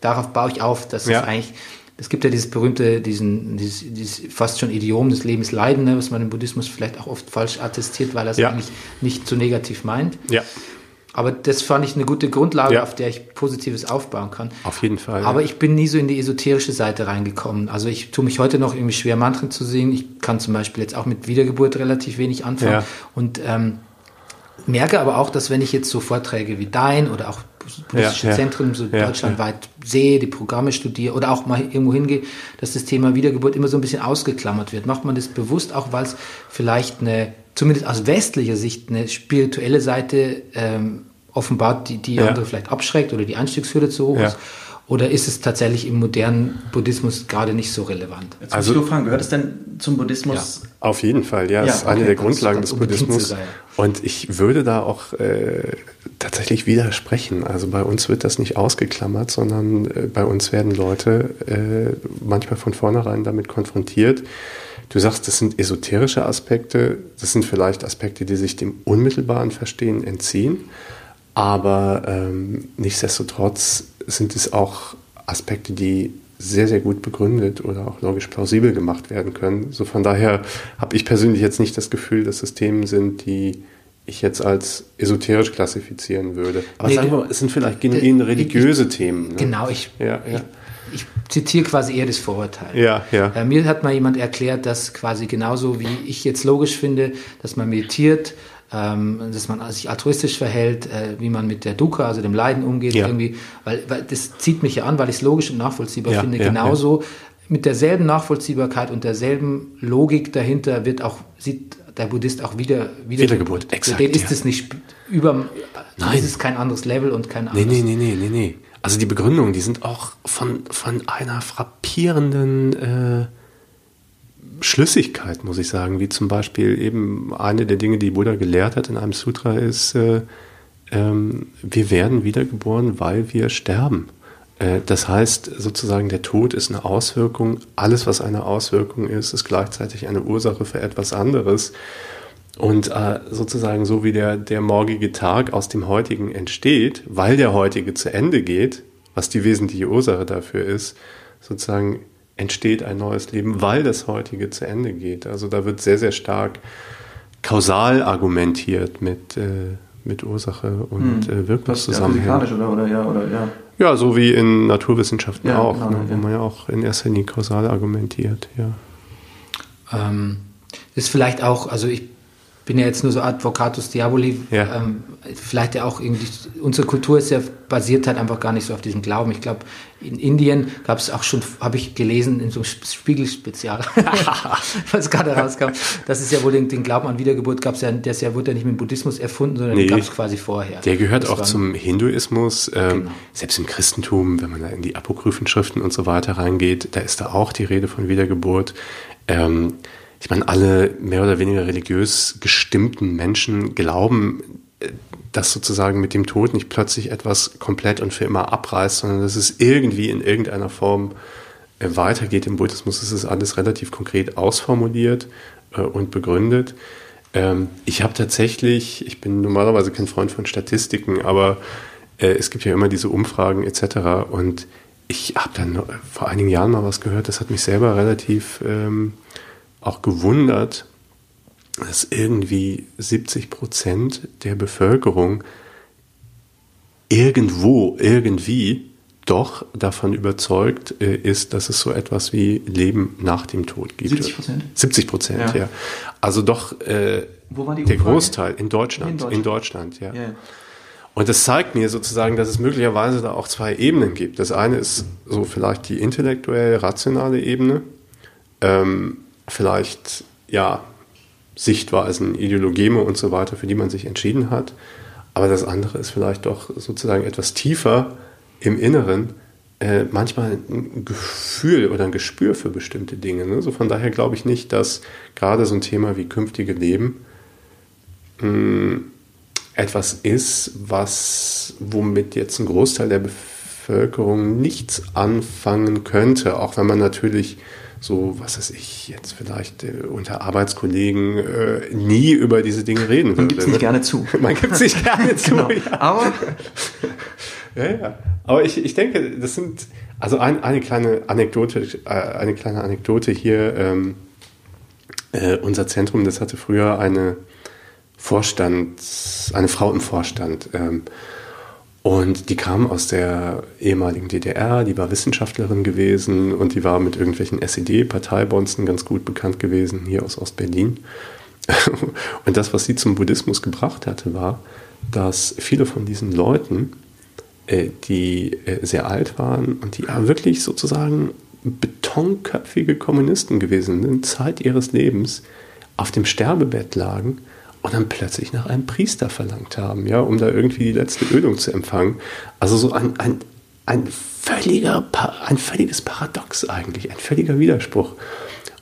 [SPEAKER 1] darauf baue ich auf, dass
[SPEAKER 6] Ja.
[SPEAKER 1] es eigentlich es gibt ja dieses berühmte, diesen, dieses, dieses fast schon Idiom des Lebens Leiden, ne, was man im Buddhismus vielleicht auch oft falsch attestiert, weil er es
[SPEAKER 6] Ja.
[SPEAKER 1] eigentlich nicht so negativ meint.
[SPEAKER 6] Ja,
[SPEAKER 1] Aber das fand ich eine gute Grundlage,
[SPEAKER 6] Ja.
[SPEAKER 1] auf der ich Positives aufbauen kann.
[SPEAKER 6] auf jeden Fall.
[SPEAKER 1] Aber
[SPEAKER 6] ja.
[SPEAKER 1] ich bin nie so in die esoterische Seite reingekommen. Also ich tue mich heute noch irgendwie schwer, Mantren zu singen. Ich kann zum Beispiel jetzt auch mit Wiedergeburt relativ wenig anfangen.
[SPEAKER 6] Ja.
[SPEAKER 1] Und ähm, merke aber auch, dass wenn ich jetzt so Vorträge wie dein oder auch buddhistische
[SPEAKER 6] Ja.
[SPEAKER 1] Zentren so deutschlandweit sehe, die Programme studiere oder auch mal irgendwo hingehe, dass das Thema Wiedergeburt immer so ein bisschen ausgeklammert wird. Macht man das bewusst, auch weil es vielleicht eine, zumindest aus westlicher Sicht, eine spirituelle Seite ähm, offenbart, die, die andere vielleicht abschreckt oder die Einstiegshürde zu hoch ist? Oder ist es tatsächlich im modernen Buddhismus gerade nicht so relevant?
[SPEAKER 2] Jetzt
[SPEAKER 6] Also-
[SPEAKER 2] muss ich fragen, gehört es denn zum Buddhismus?
[SPEAKER 6] Auf jeden Fall, ja.
[SPEAKER 2] Ja,
[SPEAKER 6] das ist eine
[SPEAKER 2] okay,
[SPEAKER 6] der
[SPEAKER 1] das
[SPEAKER 6] Grundlagen des Buddhismus. Und ich würde da auch äh, tatsächlich widersprechen. Also bei uns wird das nicht ausgeklammert, sondern äh, bei uns werden Leute äh, manchmal von vornherein damit konfrontiert. Du sagst, das sind esoterische Aspekte, das sind vielleicht Aspekte, die sich dem unmittelbaren Verstehen entziehen. Aber ähm, nichtsdestotrotz sind es auch Aspekte, die sehr, sehr gut begründet oder auch logisch plausibel gemacht werden können. So von daher habe ich persönlich jetzt nicht das Gefühl, dass es Themen sind, die ich jetzt als esoterisch klassifizieren würde. Aber
[SPEAKER 1] Nee,
[SPEAKER 6] sagen wir mal, es sind vielleicht genuin
[SPEAKER 1] ich-
[SPEAKER 6] religiöse Themen. Ne?
[SPEAKER 1] Genau, ich,
[SPEAKER 6] Ja, ja.
[SPEAKER 1] ich, ich zitiere quasi eher das Vorurteil.
[SPEAKER 6] Ja, ja.
[SPEAKER 1] Äh, mir hat mal jemand erklärt, dass quasi genauso wie ich jetzt logisch finde, dass man meditiert, ähm, dass man sich altruistisch verhält, äh, wie man mit der Dukkha, also dem Leiden umgeht,
[SPEAKER 6] Ja.
[SPEAKER 1] irgendwie, weil, weil das zieht mich ja an, weil ich es logisch und nachvollziehbar
[SPEAKER 6] Ja,
[SPEAKER 1] finde.
[SPEAKER 6] ja,
[SPEAKER 1] genauso mit derselben Nachvollziehbarkeit und derselben Logik dahinter wird auch, sieht der Buddhist auch wieder
[SPEAKER 6] Wiedergeburt,
[SPEAKER 1] Für
[SPEAKER 6] exakt,
[SPEAKER 1] den ist es nicht über,
[SPEAKER 6] Nein.
[SPEAKER 1] ist kein anderes Level und kein
[SPEAKER 6] Nee,
[SPEAKER 1] anderes.
[SPEAKER 6] nee, nee, nee, nee, nee. Also die Begründungen, die sind auch von, von einer frappierenden äh, Schlüssigkeit, muss ich sagen. Wie zum Beispiel eben eine der Dinge, die Buddha gelehrt hat in einem Sutra, ist, äh, ähm, wir werden wiedergeboren, weil wir sterben. Äh, das heißt sozusagen, der Tod ist eine Auswirkung. Alles, was eine Auswirkung ist, ist gleichzeitig eine Ursache für etwas anderes. Und äh, sozusagen so wie der, der morgige Tag aus dem heutigen entsteht, weil der heutige zu Ende geht, was die wesentliche Ursache dafür ist, sozusagen entsteht ein neues Leben, weil das heutige zu Ende geht. Also da wird sehr, sehr stark kausal argumentiert mit, äh, mit Ursache und äh, Wirkungszusammenhängen.
[SPEAKER 2] physikalisch oder, oder ja, oder ja.
[SPEAKER 6] Ja, so wie in Naturwissenschaften
[SPEAKER 2] Ja,
[SPEAKER 6] auch,
[SPEAKER 2] genau,
[SPEAKER 6] ne, wo
[SPEAKER 2] ja.
[SPEAKER 6] man ja auch in erster Linie kausal argumentiert. Ja.
[SPEAKER 1] Ähm, ist vielleicht auch, also ich bin ja jetzt nur so Advocatus Diaboli,
[SPEAKER 6] Ja.
[SPEAKER 1] ähm, vielleicht ja auch irgendwie, unsere Kultur ist ja basiert halt einfach gar nicht so auf diesem Glauben. Ich glaube, in Indien gab es auch schon, habe ich gelesen, in so einem Spiegelspezial, was gerade rauskam, dass es ja wohl den, den Glauben an Wiedergeburt gab, ja, der ist ja, wurde ja nicht mit dem Buddhismus erfunden, sondern
[SPEAKER 6] Nee.
[SPEAKER 1] den gab es quasi vorher.
[SPEAKER 6] Der gehört
[SPEAKER 1] Das
[SPEAKER 6] auch zum Hinduismus, ähm,
[SPEAKER 1] Genau.
[SPEAKER 6] selbst im Christentum, wenn man da in die apokryphen Schriften und so weiter reingeht, da ist da auch die Rede von Wiedergeburt. Ähm, ich meine, alle mehr oder weniger religiös gestimmten Menschen glauben, äh, dass sozusagen mit dem Tod nicht plötzlich etwas komplett und für immer abreißt, sondern dass es irgendwie in irgendeiner Form äh, weitergeht. Im Buddhismus ist es alles relativ konkret ausformuliert äh, und begründet. Ähm, ich habe tatsächlich, ich bin normalerweise kein Freund von Statistiken, aber es gibt ja immer diese Umfragen etc. Und ich habe dann vor einigen Jahren mal was gehört, das hat mich selber relativ ähm, auch gewundert, dass irgendwie 70 Prozent der Bevölkerung irgendwo, irgendwie doch davon überzeugt äh, ist, dass es so etwas wie Leben nach dem Tod gibt.
[SPEAKER 2] 70%?
[SPEAKER 6] 70 Prozent, ja.
[SPEAKER 2] Ja.
[SPEAKER 6] Also doch äh, der? Großteil in Deutschland.
[SPEAKER 2] In
[SPEAKER 6] In
[SPEAKER 2] Deutschland.
[SPEAKER 6] Deutschland, ja.
[SPEAKER 2] Ja, ja.
[SPEAKER 6] Und das zeigt mir sozusagen, dass es möglicherweise da auch zwei Ebenen gibt. Das eine ist so vielleicht die intellektuell rationale Ebene, ähm, vielleicht ja Sichtweisen, Ideologeme und so weiter, für die man sich entschieden hat. Aber das andere ist vielleicht doch sozusagen etwas tiefer im Inneren, äh, manchmal ein Gefühl oder ein Gespür für bestimmte Dinge. Ne? So von daher glaube ich nicht, dass gerade so ein Thema wie künftige Leben etwas ist, was, womit jetzt ein Großteil der Bevölkerung nichts anfangen könnte, auch wenn man natürlich so, was weiß ich, jetzt vielleicht äh, unter Arbeitskollegen äh, nie über diese Dinge reden würde.
[SPEAKER 2] Man gibt es nicht
[SPEAKER 6] ne?
[SPEAKER 2] gerne zu.
[SPEAKER 6] Man gibt es nicht gerne zu.
[SPEAKER 2] Genau.
[SPEAKER 6] Ja.
[SPEAKER 2] Aber
[SPEAKER 6] Ja, ja. Aber ich, ich denke, das sind, also ein, eine kleine Anekdote, äh, eine kleine Anekdote hier. Ähm, äh, unser Zentrum, das hatte früher eine Vorstand, eine Frau im Vorstand. Ähm, und die kam aus der ehemaligen DDR, die war Wissenschaftlerin gewesen und die war mit irgendwelchen SED-Parteibonzen ganz gut bekannt gewesen, hier aus Ostberlin. Und das, was sie zum Buddhismus gebracht hatte, war, dass viele von diesen Leuten, äh, die äh, sehr alt waren und die wirklich sozusagen betonköpfige Kommunisten gewesen sind, Zeit ihres Lebens auf dem Sterbebett lagen und dann plötzlich nach einem Priester verlangt haben, ja, um da irgendwie die letzte Ölung zu empfangen. Also so ein, ein, ein, völliger, ein völliges Paradox eigentlich, ein völliger Widerspruch.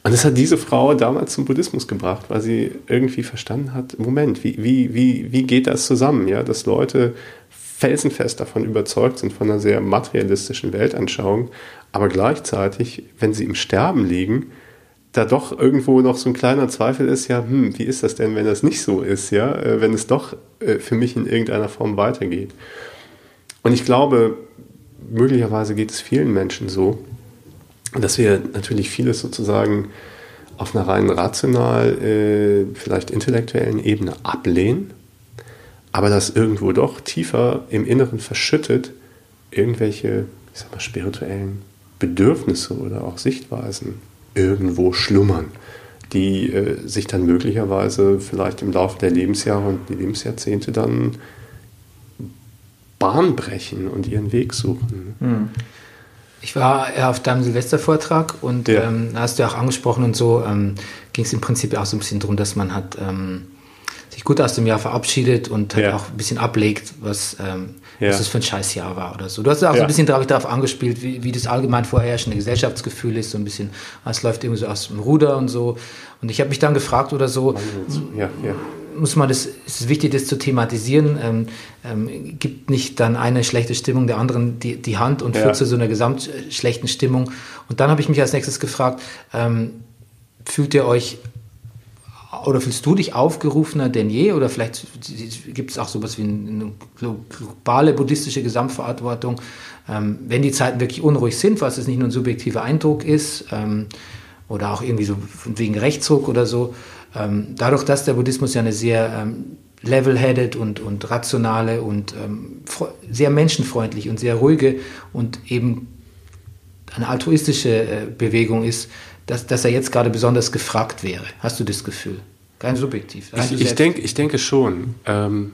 [SPEAKER 6] Und das hat diese Frau damals zum Buddhismus gebracht, weil sie irgendwie verstanden hat, Moment, wie, wie, wie, wie geht das zusammen, ja, dass Leute felsenfest davon überzeugt sind, von einer sehr materialistischen Weltanschauung, aber gleichzeitig, wenn sie im Sterben liegen, da doch irgendwo noch so ein kleiner Zweifel ist, ja, hm, wie ist das denn, wenn das nicht so ist, ja, äh, wenn es doch äh, für mich in irgendeiner Form weitergeht. Und ich glaube, möglicherweise geht es vielen Menschen so, dass wir natürlich vieles sozusagen auf einer rein rational, äh, vielleicht intellektuellen Ebene ablehnen, aber dass irgendwo doch tiefer im Inneren verschüttet irgendwelche, ich sag mal, spirituellen Bedürfnisse oder auch Sichtweisen irgendwo schlummern, die äh, sich dann möglicherweise vielleicht im Laufe der Lebensjahre und die Lebensjahrzehnte dann Bahn brechen und ihren Weg suchen.
[SPEAKER 1] Ich war ja auf deinem Silvestervortrag und
[SPEAKER 6] Ja.
[SPEAKER 1] ähm, da hast du ja auch angesprochen und so ähm, ging es im Prinzip auch so ein bisschen darum, dass man hat ähm, sich gut aus dem Jahr verabschiedet und halt
[SPEAKER 6] Ja.
[SPEAKER 1] auch ein bisschen ablegt, was, ähm,
[SPEAKER 6] Ja.
[SPEAKER 1] was das für ein Scheißjahr war oder so. Du hast ja auch so
[SPEAKER 6] Ja.
[SPEAKER 1] ein bisschen darauf, angespielt, wie, wie das allgemein vorherrschende Gesellschaftsgefühl ist, so ein bisschen, es läuft irgendwie so aus dem Ruder und so. Und ich habe mich dann gefragt oder so,
[SPEAKER 6] Ja, ja.
[SPEAKER 1] muss man das, ist es wichtig, das zu thematisieren. Ähm, ähm, gibt nicht dann eine schlechte Stimmung der anderen die, die Hand und
[SPEAKER 6] Ja.
[SPEAKER 1] führt zu so einer gesamt äh, schlechten Stimmung. Und dann habe ich mich als nächstes gefragt, ähm, fühlt ihr euch oder fühlst du dich aufgerufener denn je? Oder vielleicht gibt es auch sowas wie eine glo- globale buddhistische Gesamtverantwortung, ähm, wenn die Zeiten wirklich unruhig sind, was es nicht nur ein subjektiver Eindruck ist, ähm, oder auch irgendwie so wegen Rechtsruck oder so. Ähm, dadurch, dass der Buddhismus ja eine sehr ähm, level-headed und, und rationale und ähm, sehr menschenfreundlich und sehr ruhige und eben eine altruistische äh, Bewegung ist, dass, dass er jetzt gerade besonders gefragt wäre. Hast du das Gefühl? Kein subjektiv.
[SPEAKER 6] Ich, ich, denk, ich denke schon. Ähm,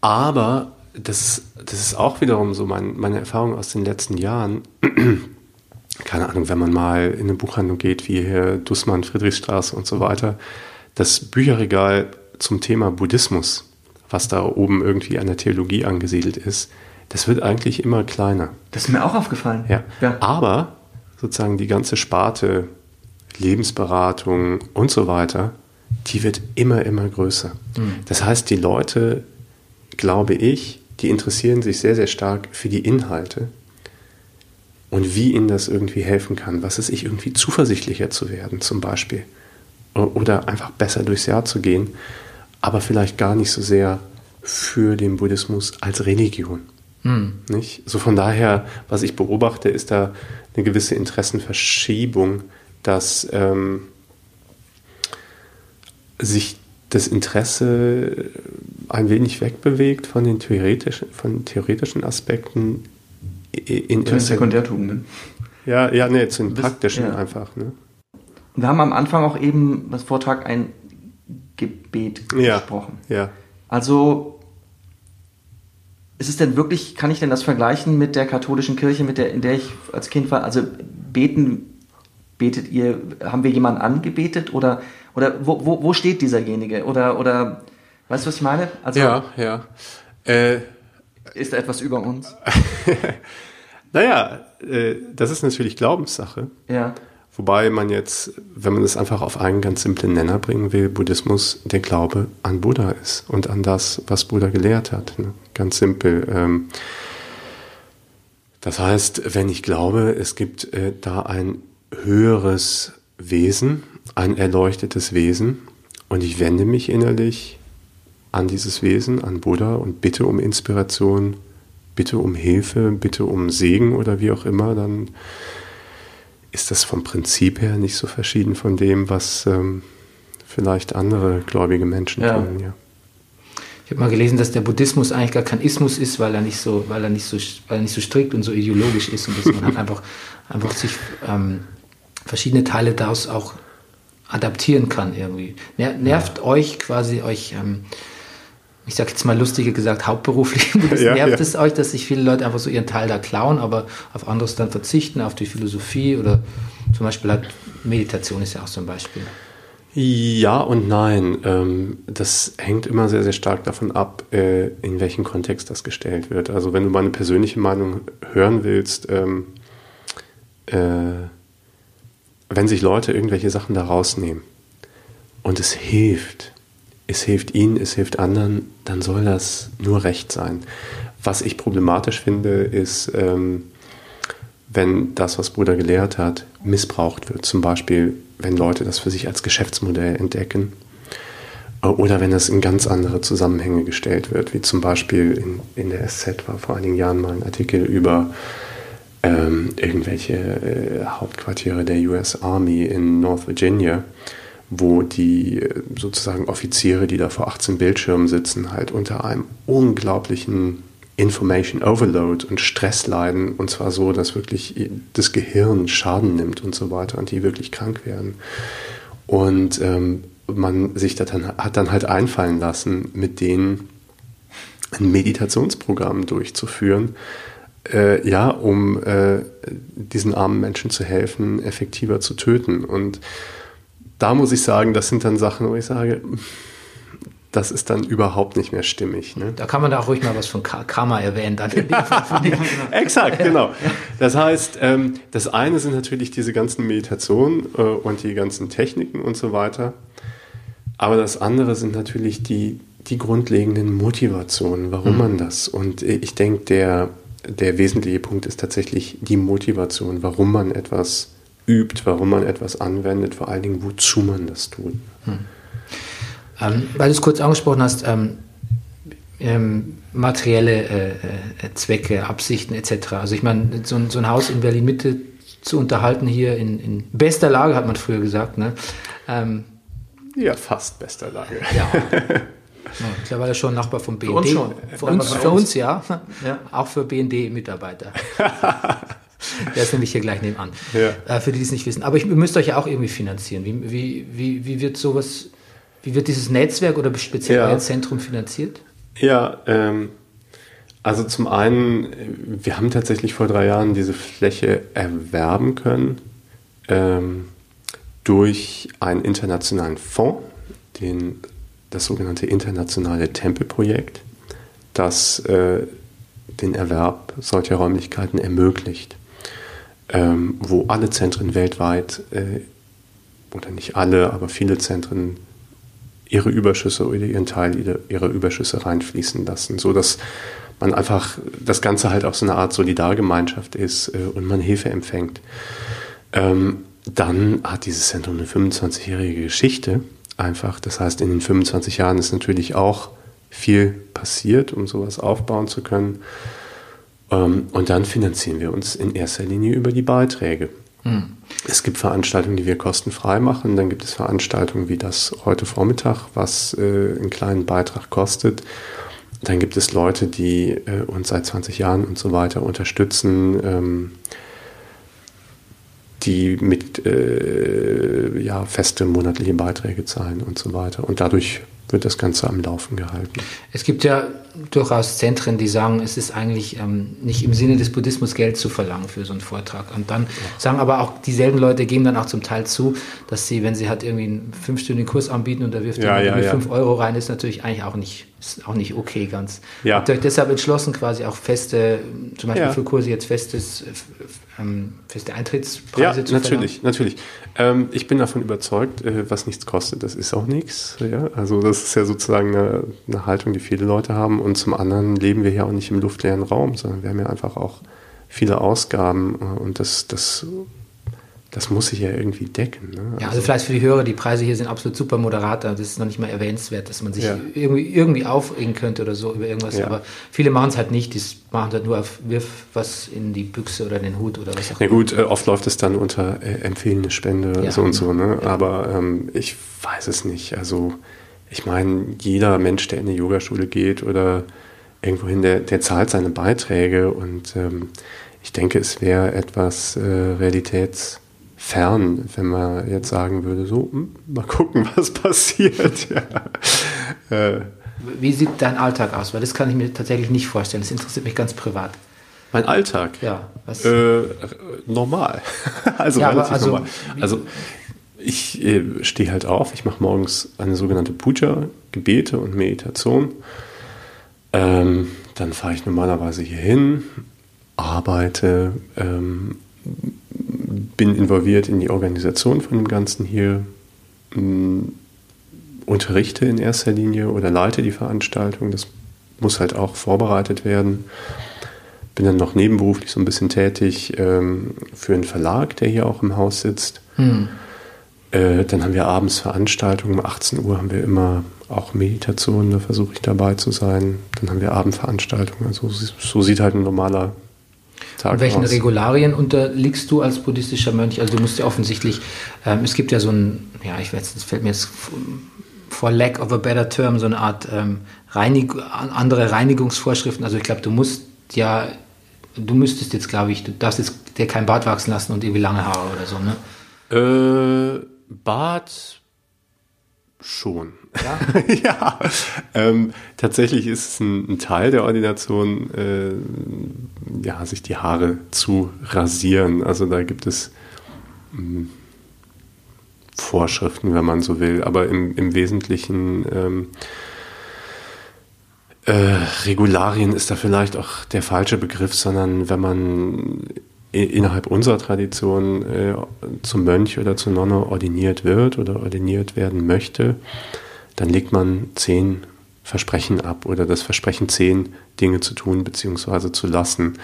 [SPEAKER 6] aber das, das ist auch wiederum so mein, meine Erfahrung aus den letzten Jahren. Keine Ahnung, wenn man mal in eine Buchhandlung geht, wie hier Dussmann, Friedrichstraße und so weiter, das Bücherregal zum Thema Buddhismus, was da oben irgendwie an der Theologie angesiedelt ist, das wird eigentlich immer kleiner.
[SPEAKER 2] Das ist mir auch aufgefallen.
[SPEAKER 6] Ja.
[SPEAKER 2] ja.
[SPEAKER 6] Aber sozusagen die ganze Sparte Lebensberatung und so weiter, die wird immer, immer größer. Das heißt, die Leute, glaube ich, die interessieren sich sehr, sehr stark für die Inhalte und wie ihnen das irgendwie helfen kann. Was ist ich, irgendwie zuversichtlicher zu werden, zum Beispiel. Oder einfach besser durchs Jahr zu gehen, aber vielleicht gar nicht so sehr für den Buddhismus als Religion. Nicht? So von daher, was ich beobachte, ist da eine gewisse Interessenverschiebung, dass ähm, sich das Interesse ein wenig wegbewegt von den theoretischen, von theoretischen Aspekten in
[SPEAKER 2] Zu den Sekundärtugenden.
[SPEAKER 6] Ja, ja, nee, zu den
[SPEAKER 2] Bis-
[SPEAKER 6] praktischen
[SPEAKER 2] ja.
[SPEAKER 6] einfach. Ne?
[SPEAKER 2] Wir haben am Anfang auch eben das Vortrag ein Gebet
[SPEAKER 6] Ja,
[SPEAKER 2] gesprochen.
[SPEAKER 6] ja.
[SPEAKER 2] Also ist es denn wirklich, kann ich denn das vergleichen mit der katholischen Kirche, mit der, in der ich als Kind war? Also beten, betet ihr, haben wir jemanden angebetet oder, oder wo, wo, wo steht dieserjenige? Oder, oder, weißt du, was ich meine? Also
[SPEAKER 6] Ja, ja. Äh,
[SPEAKER 2] ist da etwas über uns?
[SPEAKER 6] naja, äh, das ist natürlich Glaubenssache.
[SPEAKER 2] Ja.
[SPEAKER 6] Wobei man jetzt, wenn man es einfach auf einen ganz simplen Nenner bringen will, Buddhismus der Glaube an Buddha ist und an das, was Buddha gelehrt hat. Ne? Ganz simpel. Ähm, das heißt, wenn ich glaube, es gibt äh, da ein höheres Wesen, ein erleuchtetes Wesen, und ich wende mich innerlich an dieses Wesen, an Buddha und bitte um Inspiration, bitte um Hilfe, bitte um Segen oder wie auch immer, dann ist das vom Prinzip her nicht so verschieden von dem, was ähm, vielleicht andere gläubige Menschen
[SPEAKER 2] Ja.
[SPEAKER 6] tun. Ja.
[SPEAKER 1] Ich habe mal gelesen, dass der Buddhismus eigentlich gar kein Ismus ist, weil er nicht so, weil er nicht so, weil er nicht so strikt und so ideologisch ist und dass man halt einfach, einfach sich ähm, verschiedene Teile daraus auch adaptieren kann irgendwie. Ner nervt euch quasi euch, ähm, ich sage jetzt mal lustige gesagt, hauptberuflich, das
[SPEAKER 6] Ja,
[SPEAKER 1] nervt
[SPEAKER 6] ja.
[SPEAKER 1] es euch, dass sich viele Leute einfach so ihren Teil da klauen, aber auf anderes dann verzichten, auf die Philosophie oder zum Beispiel halt Meditation ist ja auch so ein Beispiel.
[SPEAKER 6] Ja und nein. Ähm, das hängt immer sehr, sehr stark davon ab, äh, in welchen Kontext das gestellt wird. Also wenn du meine persönliche Meinung hören willst, ähm, äh, wenn sich Leute irgendwelche Sachen da rausnehmen und es hilft, es hilft ihnen, es hilft anderen, dann soll das nur recht sein. Was ich problematisch finde, ist, ähm, wenn das, was Bruder gelehrt hat, missbraucht wird. Zum Beispiel, wenn Leute das für sich als Geschäftsmodell entdecken. Äh, Oder wenn das in ganz andere Zusammenhänge gestellt wird, wie zum Beispiel in, in der SZ war vor einigen Jahren mal ein Artikel über ähm, irgendwelche äh, Hauptquartiere der US Army in North Virginia, wo die äh, sozusagen Offiziere, die da vor 18 Bildschirmen sitzen, halt unter einem unglaublichen Information Overload und Stress leiden und zwar so, dass wirklich das Gehirn Schaden nimmt und so weiter und die wirklich krank werden. Und ähm, man sich das dann, hat dann halt einfallen lassen, mit denen ein Meditationsprogramm durchzuführen, äh, ja, um äh, diesen armen Menschen zu helfen, effektiver zu töten. Und da muss ich sagen, das sind dann Sachen, wo ich sage, das ist dann überhaupt nicht mehr stimmig. Ne?
[SPEAKER 1] Da kann man da auch ruhig mal was von Ka- Karma erwähnen. Dann.
[SPEAKER 6] Exakt, genau. Das heißt, ähm, das eine sind natürlich diese ganzen Meditationen äh, und die ganzen Techniken und so weiter. Aber das andere sind natürlich die, die grundlegenden Motivationen, warum man das. Und äh, ich denke, der, der wesentliche Punkt ist tatsächlich die Motivation, warum man etwas übt, warum man etwas anwendet, vor allen Dingen, wozu man das tut.
[SPEAKER 1] Ähm, weil du es kurz angesprochen hast, ähm, ähm, materielle äh, äh, Zwecke, Absichten etc. Also ich meine, so, ein- so ein Haus in Berlin-Mitte zu unterhalten hier in, in bester Lage, hat man früher gesagt. Ne? Ähm,
[SPEAKER 6] Ja, fast bester Lage.
[SPEAKER 1] ja. Ja, mittlerweile schon Nachbar vom BND.
[SPEAKER 2] uns schon.
[SPEAKER 1] Für uns, für
[SPEAKER 2] uns
[SPEAKER 1] ja.
[SPEAKER 2] Ja.
[SPEAKER 1] Auch für BND-Mitarbeiter. Der ist nämlich hier gleich nebenan.
[SPEAKER 6] Ja.
[SPEAKER 1] Äh, für die, die es nicht wissen. Aber ich, ihr müsst euch ja auch irgendwie finanzieren. Wie, wie, wie, wie wird sowas, wie wird dieses Netzwerk oder speziell
[SPEAKER 6] Ja.
[SPEAKER 1] euer Zentrum finanziert?
[SPEAKER 6] Ja, ähm, also zum einen, äh, wir haben tatsächlich vor drei Jahren diese Fläche erwerben können ähm, durch einen internationalen Fonds, den, das sogenannte internationale Tempelprojekt, das äh, den Erwerb solcher Räumlichkeiten ermöglicht, ähm, wo alle Zentren weltweit, äh, oder nicht alle, aber viele Zentren ihre Überschüsse oder ihren Teil ihrer- Überschüsse reinfließen lassen, so dass man einfach das Ganze halt auch so eine Art Solidargemeinschaft ist äh, und man Hilfe empfängt. Ähm, dann hat dieses Zentrum eine 25-jährige Geschichte einfach. Das heißt, in den 25 Jahren ist natürlich auch viel passiert, um sowas aufbauen zu können. Ähm, und dann finanzieren wir uns in erster Linie über die Beiträge. Es gibt Veranstaltungen, die wir kostenfrei machen. Dann gibt es Veranstaltungen wie das heute Vormittag, was äh, einen kleinen Beitrag kostet. Dann gibt es Leute, die äh, uns seit 20 Jahren und so weiter unterstützen, ähm, die mit äh, ja, feste monatliche Beiträge zahlen und so weiter. Und dadurch wird das Ganze am Laufen gehalten.
[SPEAKER 1] Es gibt ja durchaus Zentren, die sagen, es ist eigentlich ähm, nicht im Sinne des Buddhismus Geld zu verlangen für so einen Vortrag. Und dann sagen aber auch dieselben Leute, geben dann auch zum Teil zu, dass sie, wenn sie halt irgendwie einen fünfstündigen Kurs anbieten und da wirft
[SPEAKER 6] Ja,
[SPEAKER 1] jemand
[SPEAKER 6] ja,
[SPEAKER 1] irgendwie
[SPEAKER 6] ja.
[SPEAKER 1] fünf Euro rein, ist natürlich eigentlich auch nicht, ist auch nicht okay ganz.
[SPEAKER 6] Ja.
[SPEAKER 1] Habt ihr euch deshalb entschlossen, quasi auch feste, zum Beispiel
[SPEAKER 6] Ja.
[SPEAKER 1] für Kurse jetzt festes, äh, ähm, feste Eintrittspreise
[SPEAKER 6] Ja,
[SPEAKER 1] zu
[SPEAKER 6] natürlich, natürlich. Ähm, ich bin davon überzeugt, äh, was nichts kostet, das ist auch nichts. Ja? Also das ist ja sozusagen eine, eine Haltung, die viele Leute haben. Und zum anderen leben wir ja auch nicht im luftleeren Raum, sondern wir haben ja einfach auch viele Ausgaben äh, und das, das, das muss sich ja irgendwie decken. Ne?
[SPEAKER 1] Ja, also vielleicht für die Hörer, die Preise hier sind absolut super moderat, das ist noch nicht mal erwähnenswert, dass man sich
[SPEAKER 6] Ja.
[SPEAKER 1] irgendwie, irgendwie aufregen könnte oder so über irgendwas,
[SPEAKER 6] Ja.
[SPEAKER 1] aber viele machen es halt nicht, die machen halt nur auf Wirf was in die Büchse oder in den Hut oder was auch
[SPEAKER 6] Na gut, äh, oft läuft es dann unter äh, empfehlende Spende
[SPEAKER 1] Ja.
[SPEAKER 6] so und so, ne? Aber ähm, ich weiß es nicht. Also ich meine, jeder Mensch, der in eine Yogaschule geht oder irgendwohin, der, der zahlt seine Beiträge und ähm, ich denke, es wäre etwas äh, realitätsfern, wenn man jetzt sagen würde, so, hm, mal gucken, was passiert. ja. äh,
[SPEAKER 1] Wie sieht dein Alltag aus? Weil das kann ich mir tatsächlich nicht vorstellen, das interessiert mich ganz privat.
[SPEAKER 6] mein Alltag.
[SPEAKER 1] Ja, was,
[SPEAKER 6] Äh, normal. also
[SPEAKER 1] Ja,
[SPEAKER 6] relativ
[SPEAKER 1] also-
[SPEAKER 6] normal. Also ich äh, stehe halt auf, ich mache morgens eine sogenannte Puja, Gebete und Meditation. Ähm, dann fahre ich normalerweise hier hin, arbeite, ähm, bin involviert in die Organisation von dem Ganzen hier, mh, unterrichte in erster Linie oder leite die Veranstaltung. Das muss halt auch vorbereitet werden bin dann noch nebenberuflich so ein bisschen tätig ähm, für einen Verlag, der hier auch im Haus sitzt. Äh, dann haben wir abends Veranstaltungen. Um 18 Uhr haben wir immer auch Meditationen, da versuche ich dabei zu sein. Dann haben wir Abendveranstaltungen. Also so, so sieht halt ein normaler Tag
[SPEAKER 1] Und welchen
[SPEAKER 6] aus.
[SPEAKER 1] Regularien unterliegst du als buddhistischer Mönch? Also du musst ja offensichtlich, ähm, es gibt ja so ein, ja, ich weiß, das fällt mir jetzt for lack of a better term, so eine Art ähm, Reinig andere Reinigungsvorschriften. Also ich glaube, du musst ja, du müsstest jetzt, glaube ich, du darfst jetzt dir kein Bart wachsen lassen und irgendwie lange Haare oder so, ne?
[SPEAKER 6] Äh, Bart schon.
[SPEAKER 1] Ja.
[SPEAKER 6] ja. Ähm, tatsächlich ist es ein, ein Teil der Ordination, äh, ja, sich die Haare zu rasieren. Also da gibt es mh, Vorschriften, wenn man so will. Aber im, im Wesentlichen ähm, äh, Regularien ist da vielleicht auch der falsche Begriff, sondern wenn man innerhalb unserer Tradition äh, zum Mönch oder zur Nonne ordiniert wird oder ordiniert werden möchte, dann legt man zehn Versprechen ab oder das Versprechen, zehn Dinge zu tun bzw. zu lassen.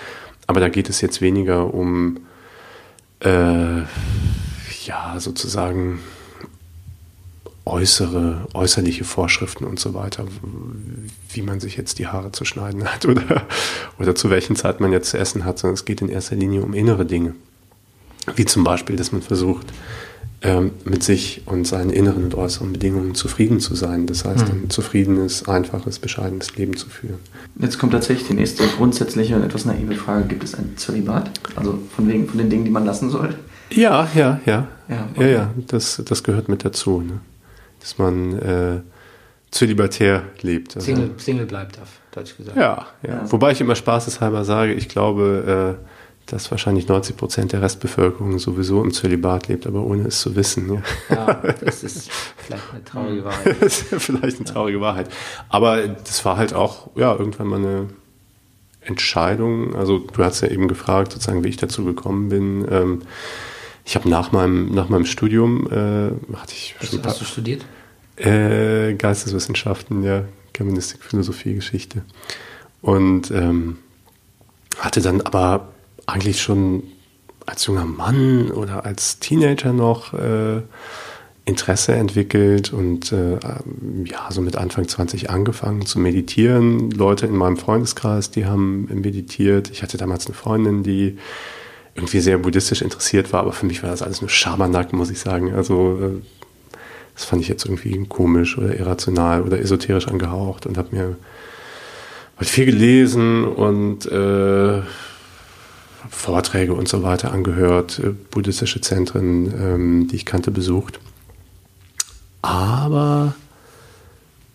[SPEAKER 6] Aber da geht es jetzt weniger um äh, ja, sozusagen äußere, äußerliche Vorschriften und so weiter, wie man sich jetzt die Haare zu schneiden hat oder, oder zu welchen Zeit man jetzt zu essen hat, sondern es geht in erster Linie um innere Dinge. Wie zum Beispiel, dass man versucht, ähm, mit sich und seinen inneren und äußeren Bedingungen zufrieden zu sein. Das heißt, ein zufriedenes, einfaches, bescheidenes Leben zu führen.
[SPEAKER 2] Jetzt kommt tatsächlich die nächste grundsätzliche und etwas naive Frage. Gibt es ein Zölibat? Also von, wegen, von den Dingen, die man lassen soll?
[SPEAKER 6] Ja, ja, ja.
[SPEAKER 2] Ja,
[SPEAKER 6] Ja,
[SPEAKER 2] okay.
[SPEAKER 6] ja, das, das gehört mit dazu, ne? Dass man äh, zölibatär lebt. Also,
[SPEAKER 1] Single, Single bleibt auf Deutsch gesagt.
[SPEAKER 6] Ja, ja, Wobei ich immer spaßeshalber sage, ich glaube, äh, dass wahrscheinlich 90 Prozent der Restbevölkerung sowieso im Zölibat lebt, aber ohne es zu wissen. Ja.
[SPEAKER 1] Ja, das ist vielleicht eine traurige Wahrheit.
[SPEAKER 6] Das ist vielleicht eine traurige Wahrheit. Aber das war halt auch, ja, irgendwann mal eine Entscheidung. Also du hast ja eben gefragt, sozusagen, wie ich dazu gekommen bin. Ähm, ich habe nach meinem, nach meinem Studium, äh, hatte ich
[SPEAKER 1] Hast,
[SPEAKER 6] schon
[SPEAKER 1] du- hast du studiert?
[SPEAKER 6] äh, Geisteswissenschaften, ja, Germanistik, Philosophie, Geschichte. Und ähm, hatte dann aber eigentlich schon als junger Mann oder als Teenager noch äh, Interesse entwickelt und äh, ähm, ja, so mit Anfang 20 angefangen zu meditieren. Leute in meinem Freundeskreis, die haben meditiert. Ich hatte damals eine Freundin, die irgendwie sehr buddhistisch interessiert war, aber für mich war das alles nur Schabernack, muss ich sagen. Also äh, das fand ich jetzt irgendwie komisch oder irrational oder esoterisch angehaucht und habe mir halt viel gelesen und äh, Vorträge und so weiter angehört, äh, buddhistische Zentren, ähm, die ich kannte, besucht. Aber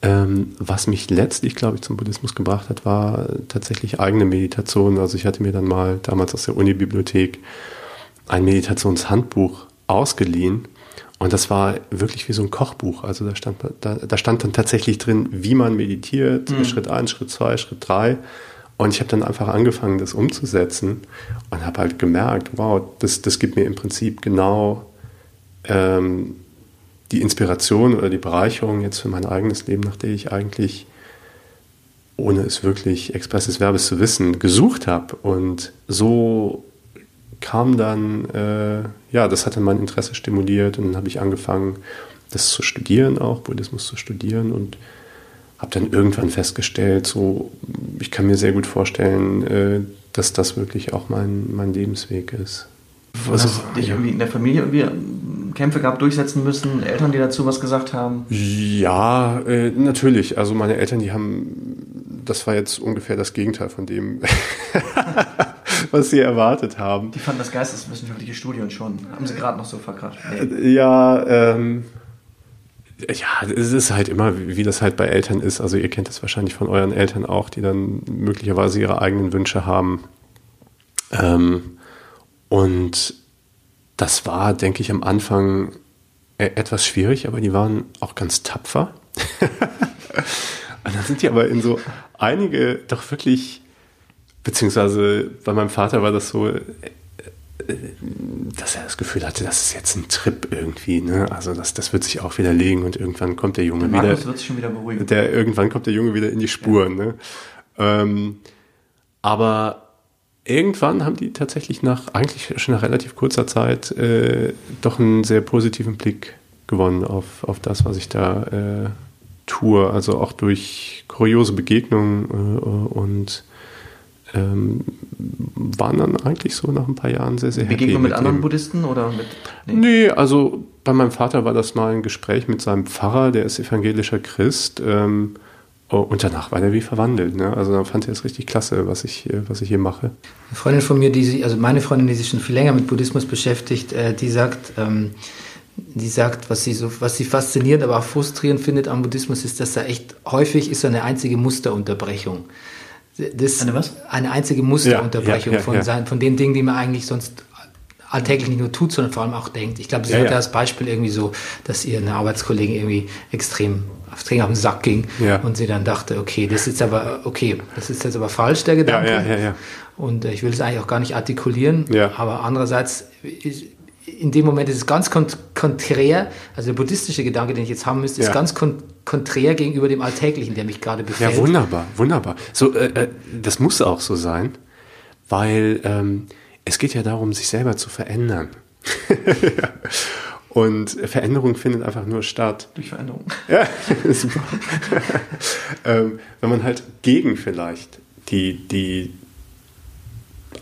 [SPEAKER 6] ähm, was mich letztlich, glaube ich, zum Buddhismus gebracht hat, war tatsächlich eigene Meditation. Also ich hatte mir dann mal damals aus der Unibibliothek ein Meditationshandbuch ausgeliehen. Und das war wirklich wie so ein Kochbuch. Also da stand, da, da stand dann tatsächlich drin, wie man meditiert, Schritt eins, Schritt zwei, Schritt drei. Und ich habe dann einfach angefangen, das umzusetzen und habe halt gemerkt, wow, das, das gibt mir im Prinzip genau ähm, die Inspiration oder die Bereicherung jetzt für mein eigenes Leben, nach der ich eigentlich, ohne es wirklich expresses Verbes zu wissen, gesucht habe. Und so kam dann, äh, ja, das hat dann mein Interesse stimuliert und dann habe ich angefangen, das zu studieren auch, Buddhismus zu studieren und habe dann irgendwann festgestellt, so, ich kann mir sehr gut vorstellen, äh, dass das wirklich auch mein, mein Lebensweg ist.
[SPEAKER 2] Also, hast du dich irgendwie in der Familie irgendwie Kämpfe gehabt, durchsetzen müssen? Eltern, die dazu was gesagt haben?
[SPEAKER 6] Ja, äh, natürlich. Also meine Eltern, die haben, das war jetzt ungefähr das Gegenteil von dem, was sie erwartet haben.
[SPEAKER 2] Die fanden das geisteswissenschaftliche Studium schon. Haben sie gerade noch so verkraftet. Nee.
[SPEAKER 6] Ja, ähm, ja, es ist halt immer, wie wie das halt bei Eltern ist. Also ihr kennt das wahrscheinlich von euren Eltern auch, die dann möglicherweise ihre eigenen Wünsche haben. Ähm, und das war, denke ich, am Anfang e- etwas schwierig, aber die waren auch ganz tapfer. Und dann sind die aber in so einige doch wirklich, beziehungsweise bei meinem Vater war das so, äh, äh, dass er das Gefühl hatte, das ist jetzt ein Trip irgendwie. Ne? Also das, das wird sich auch wieder legen und irgendwann kommt der Junge wieder.
[SPEAKER 2] Markus wird sich schon wieder beruhigen.
[SPEAKER 6] Der, irgendwann kommt der Junge wieder in die Spuren. Ne? Ähm, aber irgendwann haben die tatsächlich nach, eigentlich schon nach relativ kurzer Zeit, äh, doch einen sehr positiven Blick gewonnen auf, auf das, was ich da äh, tue. Also auch durch kuriose Begegnungen äh, und ähm, waren dann eigentlich so nach ein paar Jahren sehr, sehr
[SPEAKER 2] Begegnung mit anderen
[SPEAKER 6] dem.
[SPEAKER 2] Buddhisten oder mit.
[SPEAKER 6] Nee, also bei meinem Vater war das mal ein Gespräch mit seinem Pfarrer, der ist evangelischer Christ. Ähm, und danach war der wie verwandelt. Ne? Also dann fand er es richtig klasse, was ich, äh, was ich hier mache.
[SPEAKER 1] Eine Freundin von mir, die sich, also meine Freundin, die sich schon viel länger mit Buddhismus beschäftigt, äh, die sagt, ähm, die sagt, was sie so, was sie faszinierend, aber auch frustrierend findet am Buddhismus, ist, dass da echt häufig ist so eine einzige Musterunterbrechung. Das,
[SPEAKER 2] Eine was?
[SPEAKER 1] Eine einzige Musterunterbrechung
[SPEAKER 6] Ja, ja, ja,
[SPEAKER 1] von. Sein, von den Dingen, die man eigentlich sonst alltäglich nicht nur tut, sondern vor allem auch denkt. Ich glaube, sie
[SPEAKER 6] Ja,
[SPEAKER 1] hatte
[SPEAKER 6] ja.
[SPEAKER 1] das Beispiel irgendwie so, dass ihr eine Arbeitskollegin irgendwie extrem extrem auf den Sack ging
[SPEAKER 6] Ja.
[SPEAKER 1] und sie dann dachte, okay, das ist aber okay, das ist jetzt aber falsch der Gedanke.
[SPEAKER 6] Ja, ja.
[SPEAKER 1] Und äh, ich will es eigentlich auch gar nicht artikulieren, aber andererseits in dem Moment ist es ganz kont konträr, also der buddhistische Gedanke, den ich jetzt haben müsste, ist ganz kon konträr gegenüber dem Alltäglichen, der mich gerade befällt.
[SPEAKER 6] Ja, wunderbar, wunderbar. So, äh, äh, das muss auch so sein, weil ähm, es geht ja darum, sich selber zu verändern. Ja. Und Veränderung findet einfach nur statt.
[SPEAKER 2] Durch Veränderung.
[SPEAKER 6] Ja, super. ähm, wenn man halt gegen vielleicht die, die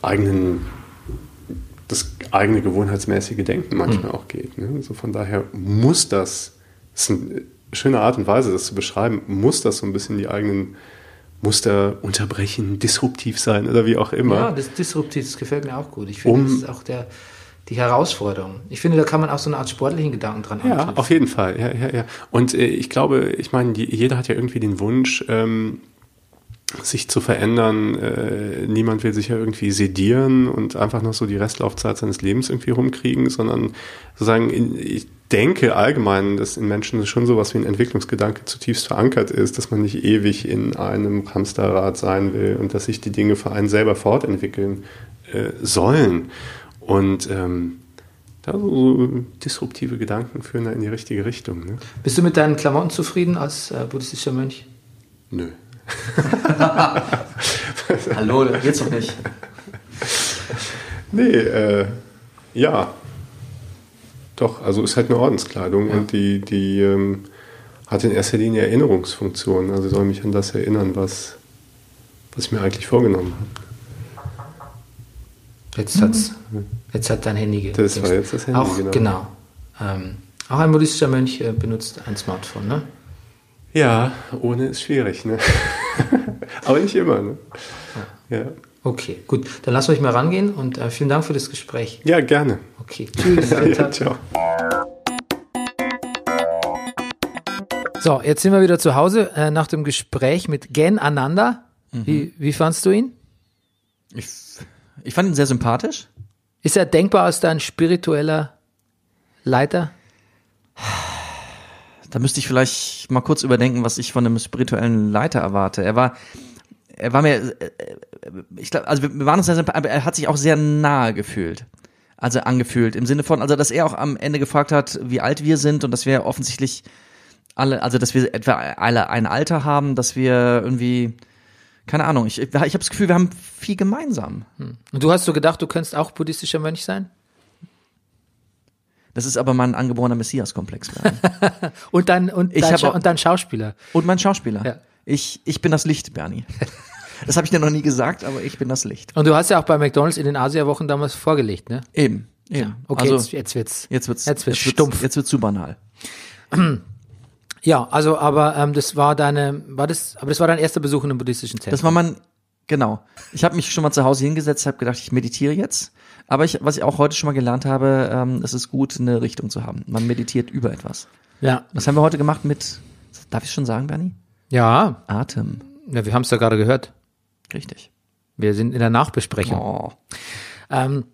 [SPEAKER 6] eigenen, das eigene gewohnheitsmäßige Denken manchmal auch geht. Ne? So von daher muss das, das ist eine schöne Art und Weise, das zu beschreiben, muss das so ein bisschen die eigenen Muster unterbrechen, disruptiv sein oder wie auch immer.
[SPEAKER 1] Ja, das Disruptiv, das gefällt mir auch gut. Ich finde,
[SPEAKER 6] Um-
[SPEAKER 1] das ist auch der, die Herausforderung. Ich finde, da kann man auch so eine Art sportlichen Gedanken dran
[SPEAKER 6] Ja,
[SPEAKER 1] anknüpfen.
[SPEAKER 6] auf jeden Fall. Ja, ja, ja. Und äh, ich glaube, ich meine, die, jeder hat ja irgendwie den Wunsch, ähm, sich zu verändern. Äh, niemand will sich ja irgendwie sedieren und einfach noch so die Restlaufzeit seines Lebens irgendwie rumkriegen, sondern sozusagen, in, ich denke allgemein, dass in Menschen schon sowas wie ein Entwicklungsgedanke zutiefst verankert ist, dass man nicht ewig in einem Hamsterrad sein will und dass sich die Dinge für einen selber fortentwickeln äh, sollen. Und ähm, da so, disruptive Gedanken führen da in die richtige Richtung. Ne?
[SPEAKER 1] Bist du mit deinen Klamotten zufrieden als äh, buddhistischer Mönch?
[SPEAKER 6] Nö.
[SPEAKER 2] Hallo, das geht's doch nicht.
[SPEAKER 6] Nee, äh, ja. Doch, also ist halt eine Ordenskleidung und die, die ähm, hat in erster Linie Erinnerungsfunktion. Also soll mich an das erinnern, was, was ich mir eigentlich vorgenommen habe.
[SPEAKER 1] Jetzt, hat's, jetzt hat dein Handy ge-
[SPEAKER 6] Das war jetzt das Handy,
[SPEAKER 1] auch,
[SPEAKER 6] genau.
[SPEAKER 1] genau. Ähm, auch ein buddhistischer Mönch äh, benutzt ein Smartphone, ne?
[SPEAKER 6] Ja, ohne ist schwierig, ne? Aber nicht immer, ne? Ja.
[SPEAKER 1] Okay, gut. Dann lassen wir euch mal rangehen und äh, vielen Dank für das Gespräch.
[SPEAKER 6] Ja, gerne.
[SPEAKER 1] Okay, tschüss.
[SPEAKER 6] Ja, ciao.
[SPEAKER 1] So, jetzt sind wir wieder zu Hause äh, nach dem Gespräch mit Gen Ananda. Wie, wie fandst du ihn?
[SPEAKER 2] Ich, ich fand ihn sehr sympathisch.
[SPEAKER 1] Ist er denkbar als dein spiritueller Leiter?
[SPEAKER 2] Da müsste ich vielleicht mal kurz überdenken, was ich von einem spirituellen Leiter erwarte. Er war, er war mir, äh, äh, ich glaube, also wir waren uns sehr sympathisch, aber er hat sich auch sehr nahe gefühlt. Also angefühlt. Im Sinne von, also dass er auch am Ende gefragt hat, wie alt wir sind und dass wir offensichtlich alle, also dass wir etwa alle ein Alter haben, dass wir irgendwie, keine Ahnung, ich, ich habe das Gefühl, wir haben viel gemeinsam.
[SPEAKER 1] Und du hast so gedacht, du könntest auch buddhistischer Mönch sein?
[SPEAKER 2] Das ist aber mein angeborener Messias-Komplex. Bernie.
[SPEAKER 1] Und dann, und
[SPEAKER 2] Ich
[SPEAKER 1] dein, und dein Schauspieler.
[SPEAKER 2] Und mein Schauspieler.
[SPEAKER 1] Ja.
[SPEAKER 2] Ich, ich bin das Licht, Bernie. Das habe ich dir noch nie gesagt, aber ich bin das Licht.
[SPEAKER 1] Und du hast ja auch bei McDonalds in den Asia-Wochen damals vorgelegt, ne?
[SPEAKER 2] Eben. eben.
[SPEAKER 1] Okay,
[SPEAKER 2] also,
[SPEAKER 1] jetzt, jetzt wird's.
[SPEAKER 2] jetzt wird's,
[SPEAKER 1] jetzt wird's
[SPEAKER 2] jetzt
[SPEAKER 1] stumpf.
[SPEAKER 2] Jetzt wird's zu banal.
[SPEAKER 1] Ja, also, aber ähm, das war deine, war das, aber das war dein erster Besuch in einem buddhistischen Zentrum.
[SPEAKER 2] Das war mein, genau. Ich habe mich schon mal zu Hause hingesetzt, habe gedacht, ich meditiere jetzt. Aber ich, was ich auch heute schon mal gelernt habe, ähm, es ist gut, eine Richtung zu haben. Man meditiert über etwas.
[SPEAKER 1] ja,
[SPEAKER 2] Was haben wir heute gemacht mit, darf ich schon sagen, Bernie?
[SPEAKER 1] ja,
[SPEAKER 2] Atem.
[SPEAKER 1] ja, wir haben es ja gerade gehört.
[SPEAKER 2] Richtig.
[SPEAKER 1] Wir sind in der Nachbesprechung.
[SPEAKER 2] Oh.
[SPEAKER 1] Ähm,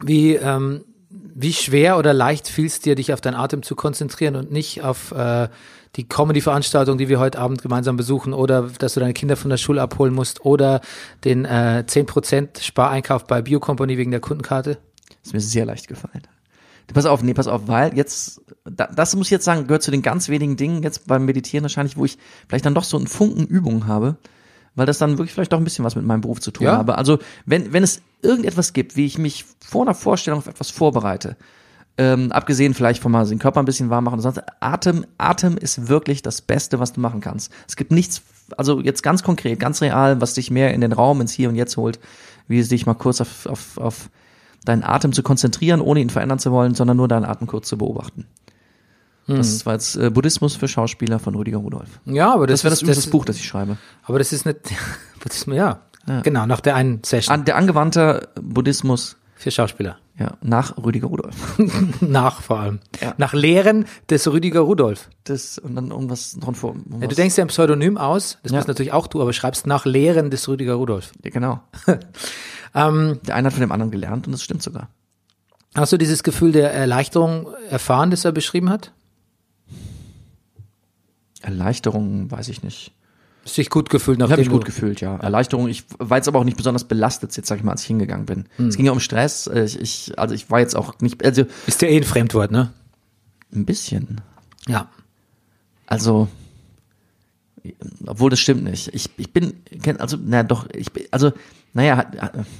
[SPEAKER 1] wie, ähm, wie schwer oder leicht fiel es dir, dich auf deinen Atem zu konzentrieren und nicht auf äh, die Comedy-Veranstaltung, die wir heute Abend gemeinsam besuchen oder dass du deine Kinder von der Schule abholen musst oder den äh, 10% Spareinkauf bei Biocompany wegen der Kundenkarte?
[SPEAKER 2] Ist mir sehr leicht gefallen. Pass auf, nee, pass auf, weil jetzt, da, das muss ich jetzt sagen, gehört zu den ganz wenigen Dingen jetzt beim Meditieren wahrscheinlich, wo ich vielleicht dann doch so einen Funken Übung habe, weil das dann wirklich vielleicht doch ein bisschen was mit meinem Beruf zu tun
[SPEAKER 1] Ja.
[SPEAKER 2] habe. Also, wenn, wenn es irgendetwas gibt, wie ich mich vor einer Vorstellung auf etwas vorbereite, ähm, abgesehen vielleicht von mal den Körper ein bisschen warm machen, sonst Atem, Atem ist wirklich das Beste, was du machen kannst. Es gibt nichts, also jetzt ganz konkret, ganz real, was dich mehr in den Raum, ins Hier und Jetzt holt, wie es dich mal kurz auf, auf, auf deinen Atem zu konzentrieren, ohne ihn verändern zu wollen, sondern nur deinen Atem kurz zu beobachten. Das war jetzt äh, Buddhismus für Schauspieler von Rüdiger Rudolf.
[SPEAKER 1] Ja, aber das,
[SPEAKER 2] Das wäre das,
[SPEAKER 1] ist,
[SPEAKER 2] das, das Buch, das ich schreibe.
[SPEAKER 1] Aber das ist nicht, Buddhismus, ja, genau, nach der einen Session
[SPEAKER 2] An, der angewandte Buddhismus,
[SPEAKER 1] für Schauspieler.
[SPEAKER 2] ja, nach Rüdiger Rudolf.
[SPEAKER 1] Nach vor allem.
[SPEAKER 2] Ja.
[SPEAKER 1] Nach Lehren des Rüdiger Rudolf.
[SPEAKER 2] Das, und dann irgendwas dran vor.
[SPEAKER 1] Ja, du denkst ja ein Pseudonym aus, das
[SPEAKER 2] Ja.
[SPEAKER 1] bist natürlich auch du, aber schreibst nach Lehren des Rüdiger Rudolf.
[SPEAKER 2] Ja, genau.
[SPEAKER 1] Ähm,
[SPEAKER 2] Der eine hat von dem anderen gelernt und das stimmt sogar.
[SPEAKER 1] hast du dieses Gefühl der Erleichterung erfahren, das er beschrieben hat?
[SPEAKER 2] Erleichterung, weiß ich nicht.
[SPEAKER 1] Dich gut gefühlt,
[SPEAKER 2] Ich habe
[SPEAKER 1] nachdem
[SPEAKER 2] mich gut gefühlt, ja. Erleichterung. Ich war jetzt aber auch nicht besonders belastet, jetzt sag ich mal, als ich hingegangen bin. Es ging ja um Stress. äh, Ich, ich, also ich war jetzt auch nicht, also
[SPEAKER 1] Ist ja eh ein Fremdwort, ne?
[SPEAKER 2] ein bisschen.
[SPEAKER 1] Ja.
[SPEAKER 2] Also, obwohl das stimmt nicht. Ich, ich bin, also, na doch, ich bin, also, naja,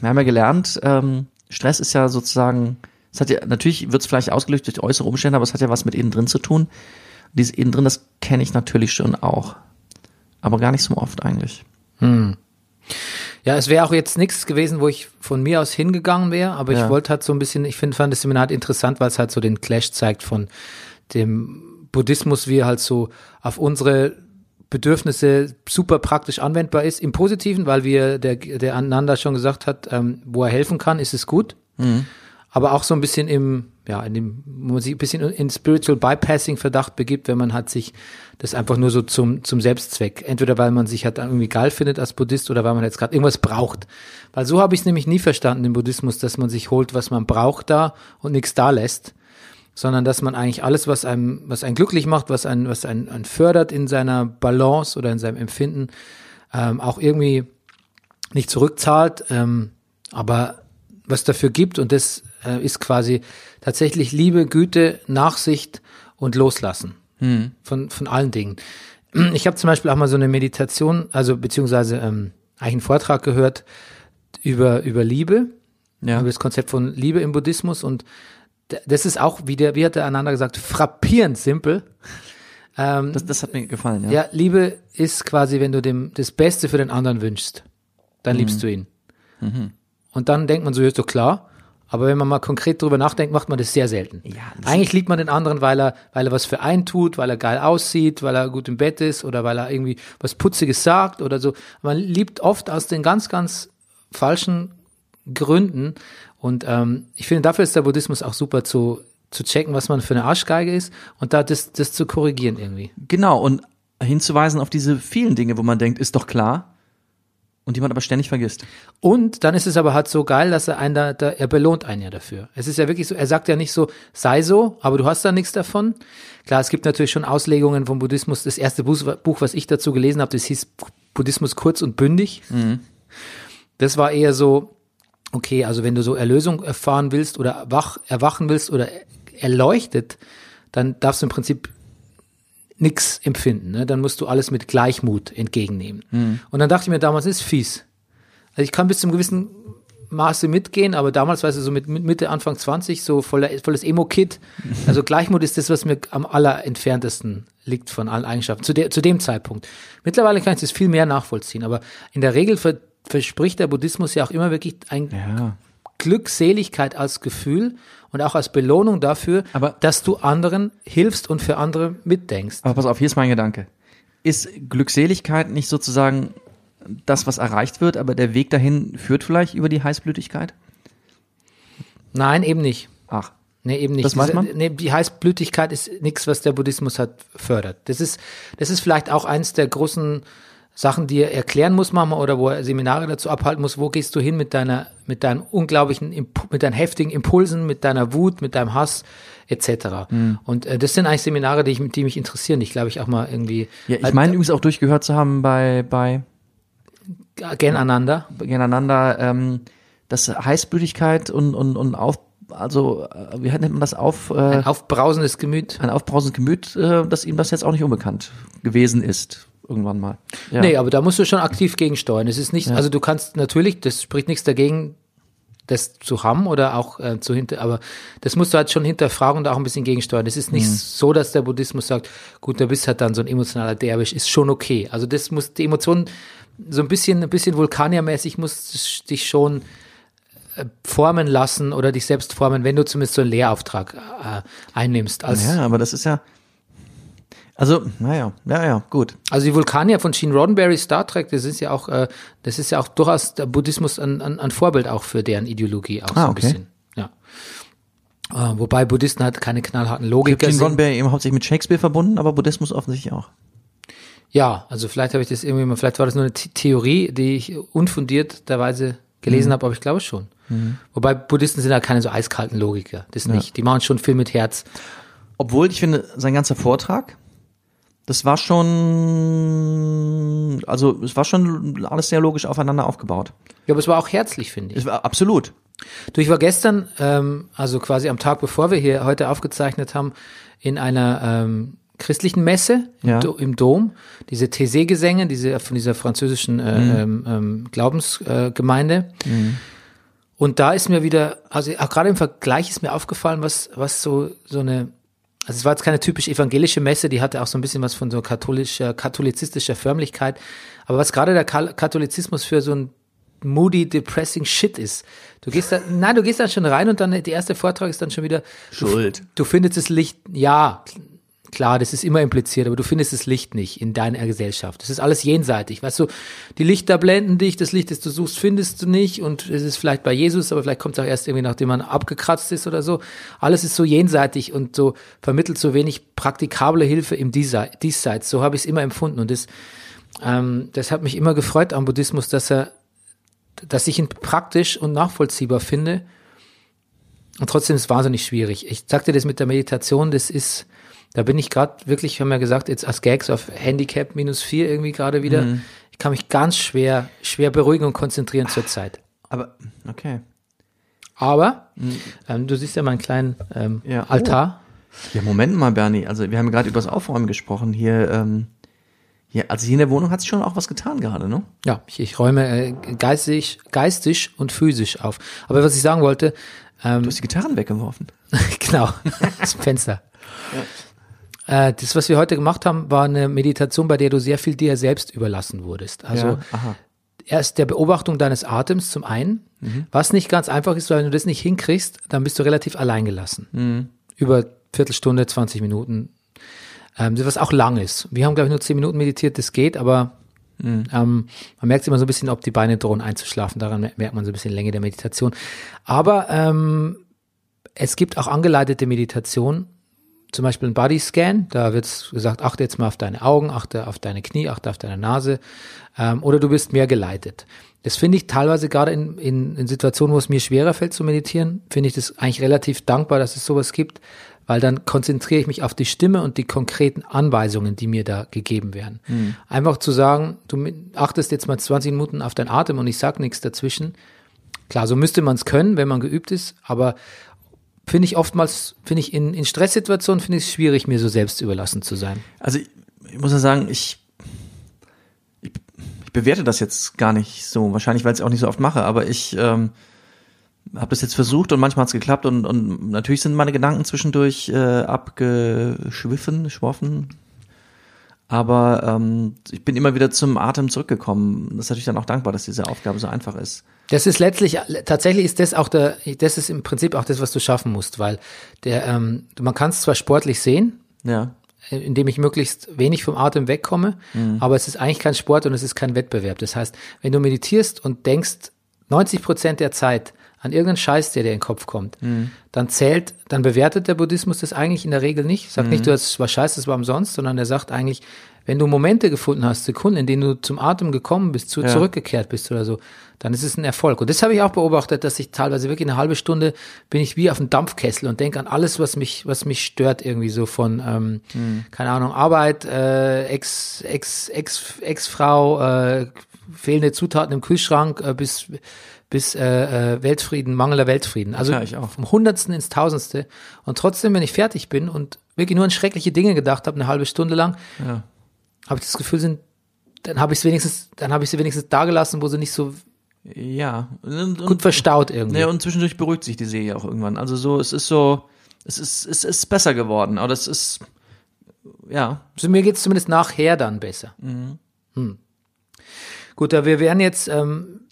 [SPEAKER 2] wir haben ja gelernt, ähm, Stress ist ja sozusagen, es hat ja, natürlich wird es vielleicht ausgelöst durch äußere Umstände, aber es hat ja was mit innen drin zu tun. Dieses innen drin, das kenne ich natürlich schon auch. Aber gar nicht so oft eigentlich.
[SPEAKER 1] Ja, es wäre auch jetzt nichts gewesen, wo ich von mir aus hingegangen wäre, aber
[SPEAKER 2] Ja.
[SPEAKER 1] ich wollte halt so ein bisschen, ich finde, fand das Seminar halt interessant, weil es halt so den Clash zeigt von dem Buddhismus, wie er halt so auf unsere Bedürfnisse super praktisch anwendbar ist. Im Positiven, weil wir, der, der Ananda schon gesagt hat, ähm, wo er helfen kann, ist es gut. Aber auch so ein bisschen im, ja, in dem, wo man sich ein bisschen in Spiritual Bypassing Verdacht begibt, wenn man halt sich das einfach nur so zum, zum Selbstzweck. Entweder weil man sich halt irgendwie geil findet als Buddhist oder weil man jetzt gerade irgendwas braucht. Weil so habe ich es nämlich nie verstanden im Buddhismus, dass man sich holt, was man braucht da und nichts da lässt. Sondern dass man eigentlich alles, was einem, was einen glücklich macht, was einen, was einen, einen fördert in seiner Balance oder in seinem Empfinden, ähm, auch irgendwie nicht zurückzahlt, ähm, aber was dafür gibt und das äh, ist quasi tatsächlich Liebe, Güte, Nachsicht und Loslassen von, von allen Dingen. Ich habe zum Beispiel auch mal so eine Meditation, also beziehungsweise ähm, eigentlich einen Vortrag gehört über, über Liebe,
[SPEAKER 2] Ja.
[SPEAKER 1] über das Konzept von Liebe im Buddhismus und das ist auch, wie, der, wie hat der einander gesagt, frappierend simpel.
[SPEAKER 2] Das, das hat mir gefallen, ja.
[SPEAKER 1] Ja, Liebe ist quasi, wenn du dem das Beste für den anderen wünschst, dann liebst du ihn. Und dann denkt man so, ist doch klar. Aber wenn man mal konkret drüber nachdenkt, macht man das sehr selten. Eigentlich liebt man den anderen, weil er, weil er was für einen tut, weil er geil aussieht, weil er gut im Bett ist oder weil er irgendwie was Putziges sagt oder so. Man liebt oft aus den ganz, ganz falschen Gründen. Und ähm, ich finde, dafür ist der Buddhismus auch super zu, zu checken, was man für eine Arschgeige ist und da das, das zu korrigieren irgendwie.
[SPEAKER 2] Genau, und hinzuweisen auf diese vielen Dinge, wo man denkt, ist doch klar. Und die man aber ständig vergisst.
[SPEAKER 1] Und dann ist es aber halt so geil, dass er einen da, da, er belohnt einen ja dafür. Es ist ja wirklich so, er sagt ja nicht so, sei so, aber du hast da nichts davon. Klar, es gibt natürlich schon Auslegungen vom Buddhismus. Das erste Buch, was ich dazu gelesen habe, das hieß Buddhismus kurz und bündig. Das war eher so, okay, also wenn du so Erlösung erfahren willst oder wach, erwachen willst oder erleuchtet, dann darfst du im Prinzip nix empfinden. Ne? Dann musst du alles mit Gleichmut entgegennehmen. Und dann dachte ich mir damals, ist fies. Also ich kann bis zum gewissen Maße mitgehen, aber damals, weißt du, so mit, mit Mitte, Anfang 20, so voller, volles Emo-Kit. Also Gleichmut ist das, was mir am allerentferntesten liegt von allen Eigenschaften, zu, der, zu dem Zeitpunkt. Mittlerweile kann ich das viel mehr nachvollziehen, aber in der Regel ver, verspricht der Buddhismus ja auch immer wirklich ein
[SPEAKER 2] Ja.
[SPEAKER 1] Glückseligkeit als Gefühl und auch als Belohnung dafür,
[SPEAKER 2] Aber-
[SPEAKER 1] dass du anderen hilfst und für andere mitdenkst.
[SPEAKER 2] Aber pass auf, hier ist mein Gedanke. Ist Glückseligkeit nicht sozusagen das, was erreicht wird, aber der Weg dahin führt vielleicht über die Heißblütigkeit?
[SPEAKER 1] Nein, eben nicht.
[SPEAKER 2] Ach.
[SPEAKER 1] Nee, eben nicht.
[SPEAKER 2] Das weiß man?
[SPEAKER 1] Nee, die Heißblütigkeit ist nichts, was der Buddhismus hat fördert. Das ist, das ist vielleicht auch eins der großen Sachen, die er erklären muss manchmal oder wo er Seminare dazu abhalten muss. Wo gehst du hin mit deiner, mit deinen unglaublichen, mit deinen heftigen Impulsen, mit deiner Wut, mit deinem Hass etc.
[SPEAKER 2] Hm.
[SPEAKER 1] Und äh, das sind eigentlich Seminare, die, ich, die mich interessieren. Die, glaube ich, auch mal irgendwie
[SPEAKER 2] Ja, ich meine übrigens auch durchgehört zu haben bei, bei
[SPEAKER 1] gegeneinander.
[SPEAKER 2] gegeneinander, ähm, dass Heißblütigkeit und, und, und auf, also, äh, wie nennt man das auf, äh,
[SPEAKER 1] Ein aufbrausendes Gemüt.
[SPEAKER 2] ein aufbrausendes Gemüt, äh, dass ihm das jetzt auch nicht unbekannt gewesen ist, irgendwann mal. Ja.
[SPEAKER 1] Nee, aber da musst du schon aktiv gegensteuern. Es ist nicht, also du kannst natürlich, das spricht nichts dagegen, das zu haben oder auch äh, zu hinter, aber das musst du halt schon hinterfragen und auch ein bisschen gegensteuern. Es ist nicht so, dass der Buddhismus sagt, gut, du bist halt dann so ein emotionaler Derwisch, ist schon okay. Also das muss, die Emotionen, so ein bisschen, ein bisschen vulkaniermäßig muss dich schon äh, formen lassen oder dich selbst formen, wenn du zumindest so einen Lehrauftrag äh, einnimmst. Als,
[SPEAKER 2] ja, aber das ist ja, also, naja, ja, ja, gut.
[SPEAKER 1] Also die Vulkanier von Gene Roddenberry, Star Trek, das ist ja auch, äh, das ist ja auch durchaus der Buddhismus ein, ein, ein Vorbild auch für deren Ideologie auch so
[SPEAKER 2] Ah,
[SPEAKER 1] ein
[SPEAKER 2] okay.
[SPEAKER 1] bisschen. Ja. Äh, wobei Buddhisten halt keine knallharten
[SPEAKER 2] Ich
[SPEAKER 1] Logiker
[SPEAKER 2] habe Gene
[SPEAKER 1] sind.
[SPEAKER 2] Roddenberry eben hauptsächlich mit Shakespeare verbunden, aber Buddhismus offensichtlich auch.
[SPEAKER 1] Ja, also vielleicht habe ich das irgendwie mal, vielleicht war das nur eine The- Theorie, die ich unfundierterweise gelesen habe, aber ich glaube schon. Wobei Buddhisten sind halt keine so eiskalten Logiker, das nicht. Die machen schon viel mit Herz.
[SPEAKER 2] Obwohl, ich finde, sein ganzer Vortrag, das war schon, also es war schon alles sehr logisch aufeinander aufgebaut.
[SPEAKER 1] Ja, aber es war auch herzlich, finde ich.
[SPEAKER 2] Es war absolut.
[SPEAKER 1] Du, ich war gestern, ähm, also quasi am Tag, bevor wir hier heute aufgezeichnet haben, in einer ähm, christlichen Messe im,
[SPEAKER 2] Ja.
[SPEAKER 1] Do im Dom. Diese Thésée-Gesänge, diese von dieser französischen äh,
[SPEAKER 2] Mhm.
[SPEAKER 1] ähm, ähm, Glaubensgemeinde. Äh, Gemeinde. Und da ist mir wieder, also auch gerade im Vergleich ist mir aufgefallen, was, was so, so eine, also es war jetzt keine typisch evangelische Messe, die hatte auch so ein bisschen was von so katholischer, katholizistischer Förmlichkeit. Aber was gerade der Ka- Katholizismus für so ein moody, depressing Shit ist. Du gehst da, nein, du gehst da schon rein und dann der erste Vortrag ist dann schon wieder
[SPEAKER 2] Schuld.
[SPEAKER 1] Du findest das Licht, ja, klar, das ist immer impliziert, aber du findest das Licht nicht in deiner Gesellschaft. Das ist alles jenseitig. Weißt du, die Lichter blenden dich, das Licht, das du suchst, findest du nicht und es ist vielleicht bei Jesus, aber vielleicht kommt es auch erst irgendwie, nachdem man abgekratzt ist oder so. Alles ist so jenseitig und so vermittelt so wenig praktikable Hilfe im Diesseits. So habe ich es immer empfunden und das, ähm, das hat mich immer gefreut am Buddhismus, dass er, dass ich ihn praktisch und nachvollziehbar finde. Und trotzdem ist es wahnsinnig schwierig. Ich sagte das mit der Meditation, das ist, da bin ich gerade wirklich, haben wir gesagt, jetzt als Gags auf Handicap minus vier irgendwie gerade wieder. Ich kann mich ganz schwer, schwer beruhigen und konzentrieren zur Zeit.
[SPEAKER 2] Aber, okay.
[SPEAKER 1] Aber, ähm, du siehst ja meinen kleinen ähm,
[SPEAKER 2] Ja.
[SPEAKER 1] Altar.
[SPEAKER 2] Ja, Moment mal, Bernie. Also wir haben gerade über das Aufräumen gesprochen. Hier, ähm, hier, also hier in der Wohnung hat sich schon auch was getan gerade, ne?
[SPEAKER 1] Ja, ich, ich räume äh, geistig, geistig und physisch auf. Aber was ich sagen wollte, ähm,
[SPEAKER 2] Du hast die Gitarren weggeworfen.
[SPEAKER 1] genau, das Fenster. Äh, das, was wir heute gemacht haben, war eine Meditation, bei der du sehr viel dir selbst überlassen wurdest. Also
[SPEAKER 2] ja,
[SPEAKER 1] erst der Beobachtung deines Atems zum einen, was nicht ganz einfach ist, weil wenn du das nicht hinkriegst, dann bist du relativ alleingelassen. Über Viertelstunde, 20 Minuten. Ähm, was auch lang ist. Wir haben, glaube ich, nur 10 Minuten meditiert, das geht, aber ähm, man merkt immer so ein bisschen, ob die Beine drohen einzuschlafen. Daran mer- merkt man so ein bisschen Länge der Meditation. Aber ähm, es gibt auch angeleitete Meditation, zum Beispiel ein Bodyscan, da wird gesagt, achte jetzt mal auf deine Augen, achte auf deine Knie, achte auf deine Nase, ähm, oder du bist mehr geleitet. Das finde ich teilweise gerade in, in, in Situationen, wo es mir schwerer fällt zu meditieren, finde ich das eigentlich relativ dankbar, dass es sowas gibt, weil dann konzentriere ich mich auf die Stimme und die konkreten Anweisungen, die mir da gegeben werden. Einfach zu sagen, du achtest jetzt mal 20 Minuten auf deinen Atem und ich sag nichts dazwischen. Klar, so müsste man es können, wenn man geübt ist, aber finde ich oftmals, finde ich in, in Stresssituationen, finde ich es schwierig, mir so selbst überlassen zu sein.
[SPEAKER 2] Also ich, ich muss ja sagen, ich, ich, ich bewerte das jetzt gar nicht so, wahrscheinlich, weil ich es auch nicht so oft mache, aber ich ähm, habe das jetzt versucht und manchmal hat es geklappt und, und natürlich sind meine Gedanken zwischendurch äh, abgeschwiffen, schwoffen. Aber ähm, ich bin immer wieder zum Atem zurückgekommen. Das ist natürlich dann auch dankbar, dass diese Aufgabe so einfach ist.
[SPEAKER 1] Das ist letztlich, tatsächlich ist das auch der, das ist im Prinzip auch das, was du schaffen musst, weil der, ähm, man kann es zwar sportlich sehen,
[SPEAKER 2] Ja.
[SPEAKER 1] indem ich möglichst wenig vom Atem wegkomme, aber es ist eigentlich kein Sport und es ist kein Wettbewerb. Das heißt, wenn du meditierst und denkst 90 Prozent der Zeit an irgendeinen Scheiß, der dir in den Kopf kommt, dann zählt, dann bewertet der Buddhismus das eigentlich in der Regel nicht. Sagt nicht, du hast was Scheiß, das war umsonst, sondern er sagt eigentlich, wenn du Momente gefunden hast, Sekunden, in denen du zum Atem gekommen bist, zu,
[SPEAKER 2] Ja.
[SPEAKER 1] zurückgekehrt bist oder so, dann ist es ein Erfolg. Und das habe ich auch beobachtet, dass ich teilweise wirklich eine halbe Stunde bin ich wie auf dem Dampfkessel und denke an alles, was mich, was mich stört irgendwie so von, ähm, keine Ahnung, Arbeit, äh, Ex, Ex, Ex, Ex-Frau, äh, fehlende Zutaten im Kühlschrank äh, bis bis äh, äh, Weltfrieden, mangelnder Weltfrieden. Also
[SPEAKER 2] Ja,
[SPEAKER 1] vom Hundertsten ins Tausendste. Und trotzdem, wenn ich fertig bin und wirklich nur an schreckliche Dinge gedacht habe, eine halbe Stunde lang,
[SPEAKER 2] Ja.
[SPEAKER 1] habe ich das Gefühl, sind, dann habe ich es wenigstens, dann habe ich sie wenigstens da gelassen, wo sie nicht so
[SPEAKER 2] Ja. Und, und,
[SPEAKER 1] gut verstaut irgendwie.
[SPEAKER 2] Ja, und zwischendurch beruhigt sich die Serie auch irgendwann. Also so, es ist so, es ist, es ist besser geworden, aber das ist, ja,
[SPEAKER 1] Also mir geht's zumindest nachher dann besser.
[SPEAKER 2] Mhm.
[SPEAKER 1] Hm. Gut, wir werden jetzt, ähm,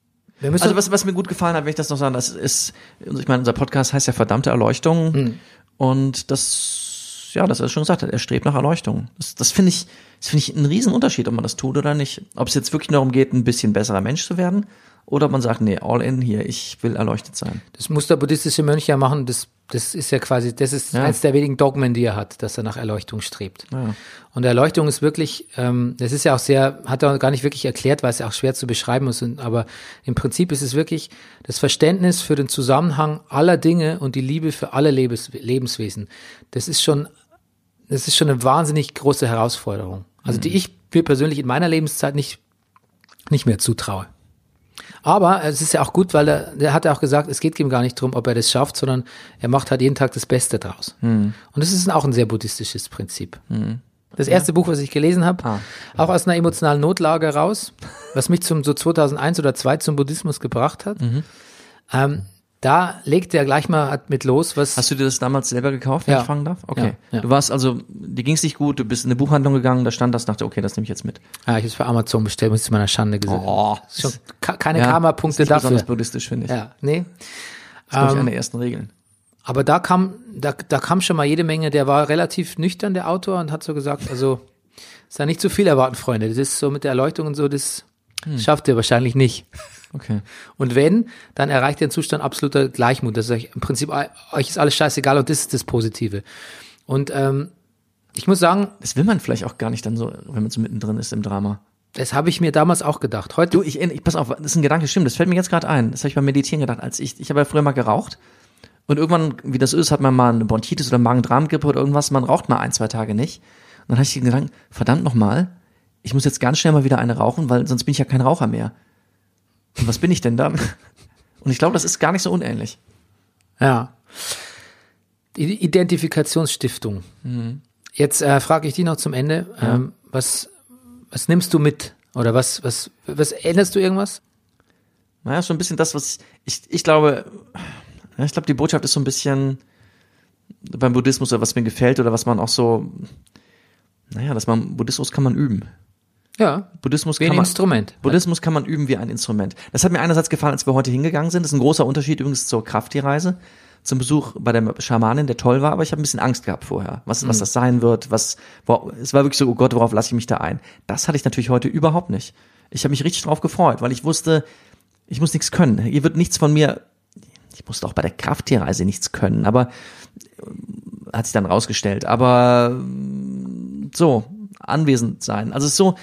[SPEAKER 2] Also was, was mir gut gefallen hat, wenn ich das noch sagen, das ist, ich meine, unser Podcast heißt ja verdammte Erleuchtung und das, ja, das er schon gesagt hat, er strebt nach Erleuchtung. Das, das finde ich, das finde ich einen riesen Unterschied, ob man das tut oder nicht. Ob es jetzt wirklich darum geht, ein bisschen besserer Mensch zu werden oder man sagt, nee, all in hier, ich will erleuchtet sein.
[SPEAKER 1] das muss der buddhistische Mönch ja machen, das, das ist ja quasi, das ist
[SPEAKER 2] Ja.
[SPEAKER 1] eins der wenigen Dogmen, die er hat, dass er nach Erleuchtung strebt.
[SPEAKER 2] Ja.
[SPEAKER 1] Und Erleuchtung ist wirklich, ähm, das ist ja auch sehr, hat er gar nicht wirklich erklärt, weil es ja auch schwer zu beschreiben ist, aber im Prinzip ist es wirklich das Verständnis für den Zusammenhang aller Dinge und die Liebe für alle Lebens, Lebenswesen. Das ist schon, das ist schon eine wahnsinnig große Herausforderung. Also die ich mir persönlich in meiner Lebenszeit nicht, nicht mehr zutraue. Aber es ist ja auch gut, weil er, der hat ja auch gesagt, es geht ihm gar nicht drum, ob er das schafft, sondern er macht halt jeden Tag das Beste draus. Und das ist auch ein sehr buddhistisches Prinzip. Das erste Buch, was ich gelesen habe,
[SPEAKER 2] Ah.
[SPEAKER 1] auch aus einer emotionalen Notlage raus, was mich zum so 2001 oder 2002 zum Buddhismus gebracht hat. Ähm, da legt er gleich mal mit los, was
[SPEAKER 2] Hast du dir das damals selber gekauft, wenn
[SPEAKER 1] Ja.
[SPEAKER 2] ich fragen darf? Okay.
[SPEAKER 1] Ja, ja.
[SPEAKER 2] Du warst also, dir ging es nicht gut, du bist in eine Buchhandlung gegangen, da stand das, dachte, okay, das nehme ich jetzt mit.
[SPEAKER 1] ah, ich habe es für Amazon bestellt, muss ich zu meiner Schande gesagt.
[SPEAKER 2] Oh,
[SPEAKER 1] Schon keine
[SPEAKER 2] Ja,
[SPEAKER 1] Karma-Punkte
[SPEAKER 2] ist
[SPEAKER 1] dafür.
[SPEAKER 2] besonders buddhistisch, finde ich.
[SPEAKER 1] Ja, nee.
[SPEAKER 2] Das ist, glaube ich, eine der ersten Regeln.
[SPEAKER 1] Aber da kam, da, da kam schon mal jede Menge, der war relativ nüchtern, der Autor, und hat so gesagt, also, sei nicht zu viel erwarten, Freunde. Das ist so mit der Erleuchtung und so, das
[SPEAKER 2] Hm.
[SPEAKER 1] schafft ihr wahrscheinlich nicht.
[SPEAKER 2] Okay.
[SPEAKER 1] Und wenn, dann erreicht ihr einen Zustand absoluter Gleichmut. Das ist euch, im Prinzip, euch ist alles scheißegal und das ist das Positive. Und ähm, ich muss sagen,
[SPEAKER 2] Das will man vielleicht auch gar nicht dann so, wenn man so mittendrin ist im Drama.
[SPEAKER 1] das habe ich mir damals auch gedacht. Heute,
[SPEAKER 2] Du, ich, ich pass auf, das ist ein Gedanke, stimmt, das fällt mir jetzt gerade ein. Das habe ich beim Meditieren gedacht, als ich, ich habe ja früher mal geraucht und irgendwann, wie das ist, hat man mal eine Bronchitis oder Magen-Darm-Grippe oder irgendwas, man raucht mal ein, zwei Tage nicht. Und dann hatte ich den Gedanken, verdammt nochmal, ich muss jetzt ganz schnell mal wieder eine rauchen, weil sonst bin ich ja kein Raucher mehr. Und was bin ich denn dann? Und ich glaube, das ist gar nicht so unähnlich.
[SPEAKER 1] Ja. Die Identifikationsstiftung. Jetzt äh, frage ich dich noch zum Ende, ähm, was, was nimmst du mit? Oder was, was, was änderst du irgendwas?
[SPEAKER 2] Naja, schon ein bisschen das, was ich, ich, ich glaube, ja, ich glaube, die Botschaft ist so ein bisschen beim Buddhismus oder was mir gefällt oder was man auch so, naja, dass man, Buddhismus kann man üben.
[SPEAKER 1] Ja,
[SPEAKER 2] Buddhismus
[SPEAKER 1] wie ein
[SPEAKER 2] kann man,
[SPEAKER 1] Instrument.
[SPEAKER 2] Buddhismus kann man üben wie ein Instrument. Das hat mir einerseits gefallen, als wir heute hingegangen sind. Das ist ein großer Unterschied übrigens zur Krafttierreise, zum Besuch bei der Schamanin, der toll war, aber ich habe ein bisschen Angst gehabt vorher, was, was das sein wird, was, wo, es war wirklich so, oh Gott, worauf lasse ich mich da ein? Das hatte ich natürlich heute überhaupt nicht. Ich habe mich richtig drauf gefreut, weil ich wusste, ich muss nichts können. Hier wird nichts von mir, ich musste auch bei der Krafttierreise nichts können, aber hat sich dann rausgestellt. Aber so, anwesend sein. Also es ist so,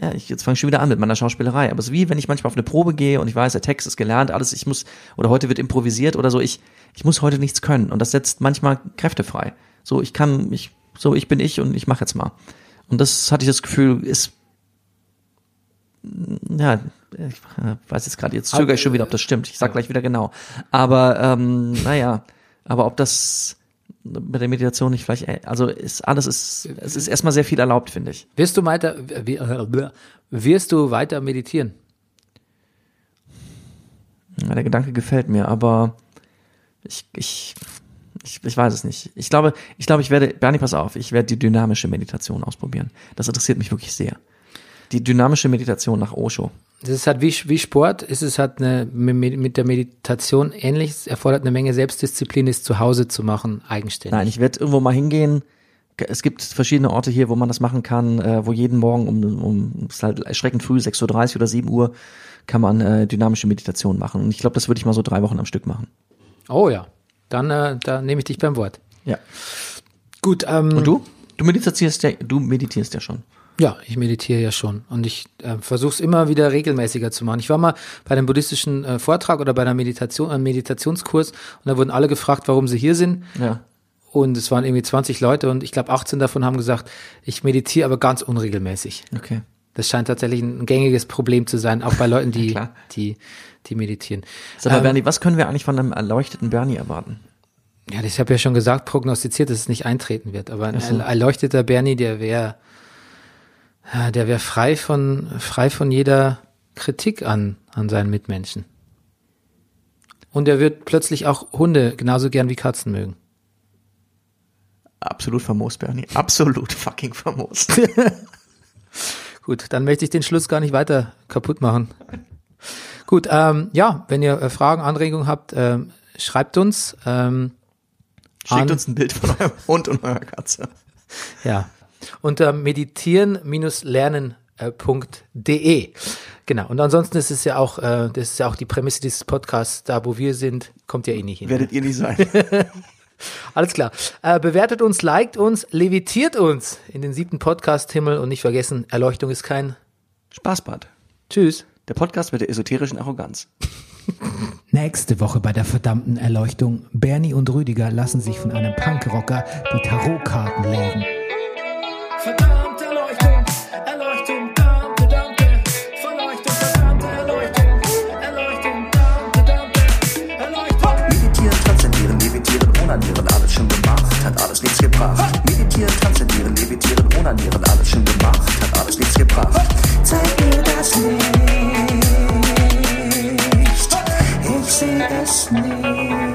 [SPEAKER 2] ja, ich, jetzt fange ich schon wieder an mit meiner Schauspielerei. Aber es ist wie, wenn ich manchmal auf eine Probe gehe und ich weiß, der Text ist gelernt, alles, ich muss, oder heute wird improvisiert oder so, ich, ich muss heute nichts können. Und das setzt manchmal Kräfte frei. So, ich kann, ich, so, ich bin ich und ich mache jetzt mal. Und das hatte ich das Gefühl, ist, ja, ich weiß jetzt gerade, jetzt zögere ich schon wieder, ob das stimmt. Ich sag gleich wieder genau. Aber, ähm, naja, aber ob das mit der Meditation nicht vielleicht, äh, also ist alles ist, es ist erstmal sehr viel erlaubt, finde ich.
[SPEAKER 1] Wirst du weiter, äh, wirst du weiter meditieren?
[SPEAKER 2] Ja, der Gedanke gefällt mir, aber ich, ich, ich, ich weiß es nicht. Ich glaube, ich glaube, ich werde, Bernie, pass auf, ich werde die dynamische Meditation ausprobieren. Das interessiert mich wirklich sehr. Die dynamische Meditation nach Osho.
[SPEAKER 1] Das ist halt wie, wie Sport, ist es halt eine, mit mit der Meditation ähnlich, es erfordert eine Menge Selbstdisziplin, es zu Hause zu machen, eigenständig.
[SPEAKER 2] Nein, ich werde irgendwo mal hingehen. Es gibt verschiedene Orte hier, wo man das machen kann, äh, wo jeden Morgen um, um es ist halt erschreckend früh, 6.30 Uhr oder 7 Uhr, kann man äh, dynamische Meditation machen. Und ich glaube, das würde ich mal so drei Wochen am Stück machen.
[SPEAKER 1] Oh ja, dann äh, da nehme ich dich beim Wort.
[SPEAKER 2] Ja.
[SPEAKER 1] Gut, ähm,
[SPEAKER 2] Und du? Du meditierst ja, du meditierst ja schon.
[SPEAKER 1] Ja, ich meditiere ja schon und ich äh, versuche es immer wieder regelmäßiger zu machen. Ich war mal bei einem buddhistischen äh, Vortrag oder bei einer Meditation, einem Meditationskurs und da wurden alle gefragt, warum sie hier sind
[SPEAKER 2] Ja.
[SPEAKER 1] und es waren irgendwie 20 Leute und ich glaube 18 davon haben gesagt, ich meditiere aber ganz unregelmäßig.
[SPEAKER 2] Okay.
[SPEAKER 1] Das scheint tatsächlich ein gängiges Problem zu sein, auch bei Leuten, die,
[SPEAKER 2] klar.
[SPEAKER 1] die, die meditieren.
[SPEAKER 2] Sag mal,
[SPEAKER 1] Ähm,
[SPEAKER 2] Bernie, was können wir eigentlich von einem erleuchteten Bernie erwarten?
[SPEAKER 1] Ja, ich habe ja schon gesagt, prognostiziert, dass es nicht eintreten wird. Aber ein er- erleuchteter Bernie, der wäre, ja, der wäre frei von, frei von jeder Kritik an, an seinen Mitmenschen. Und er wird plötzlich auch Hunde genauso gern wie Katzen mögen.
[SPEAKER 2] Absolut famos, Bernie. Absolut fucking famos.
[SPEAKER 1] Gut, dann möchte ich den Schluss gar nicht weiter kaputt machen. Gut, ähm, ja, wenn ihr äh, Fragen, Anregungen habt, ähm, schreibt uns. Ähm,
[SPEAKER 2] Schickt
[SPEAKER 1] An-
[SPEAKER 2] uns ein Bild von eurem Hund und eurer Katze.
[SPEAKER 1] Ja. Unter meditieren-lernen.de. Genau. Und ansonsten ist es ja auch, äh, das ist ja auch die Prämisse dieses Podcasts, da wo wir sind, kommt ja eh nicht hin.
[SPEAKER 2] Werdet ihr nicht sein.
[SPEAKER 1] Alles klar. Äh, bewertet uns, liked uns, levitiert uns in den siebten Podcast-Himmel und nicht vergessen, Erleuchtung ist kein
[SPEAKER 2] Spaßbad.
[SPEAKER 1] Tschüss.
[SPEAKER 2] Der Podcast mit der esoterischen Arroganz.
[SPEAKER 7] Nächste Woche bei der verdammten Erleuchtung. Bernie und Rüdiger lassen sich von einem Punkrocker die Tarotkarten legen.
[SPEAKER 4] alles nichts gebracht. Meditieren, transzendieren, levitieren, onanieren, alles schön gemacht, hat alles nichts gebracht. Zeig mir das Licht, ich seh es nicht.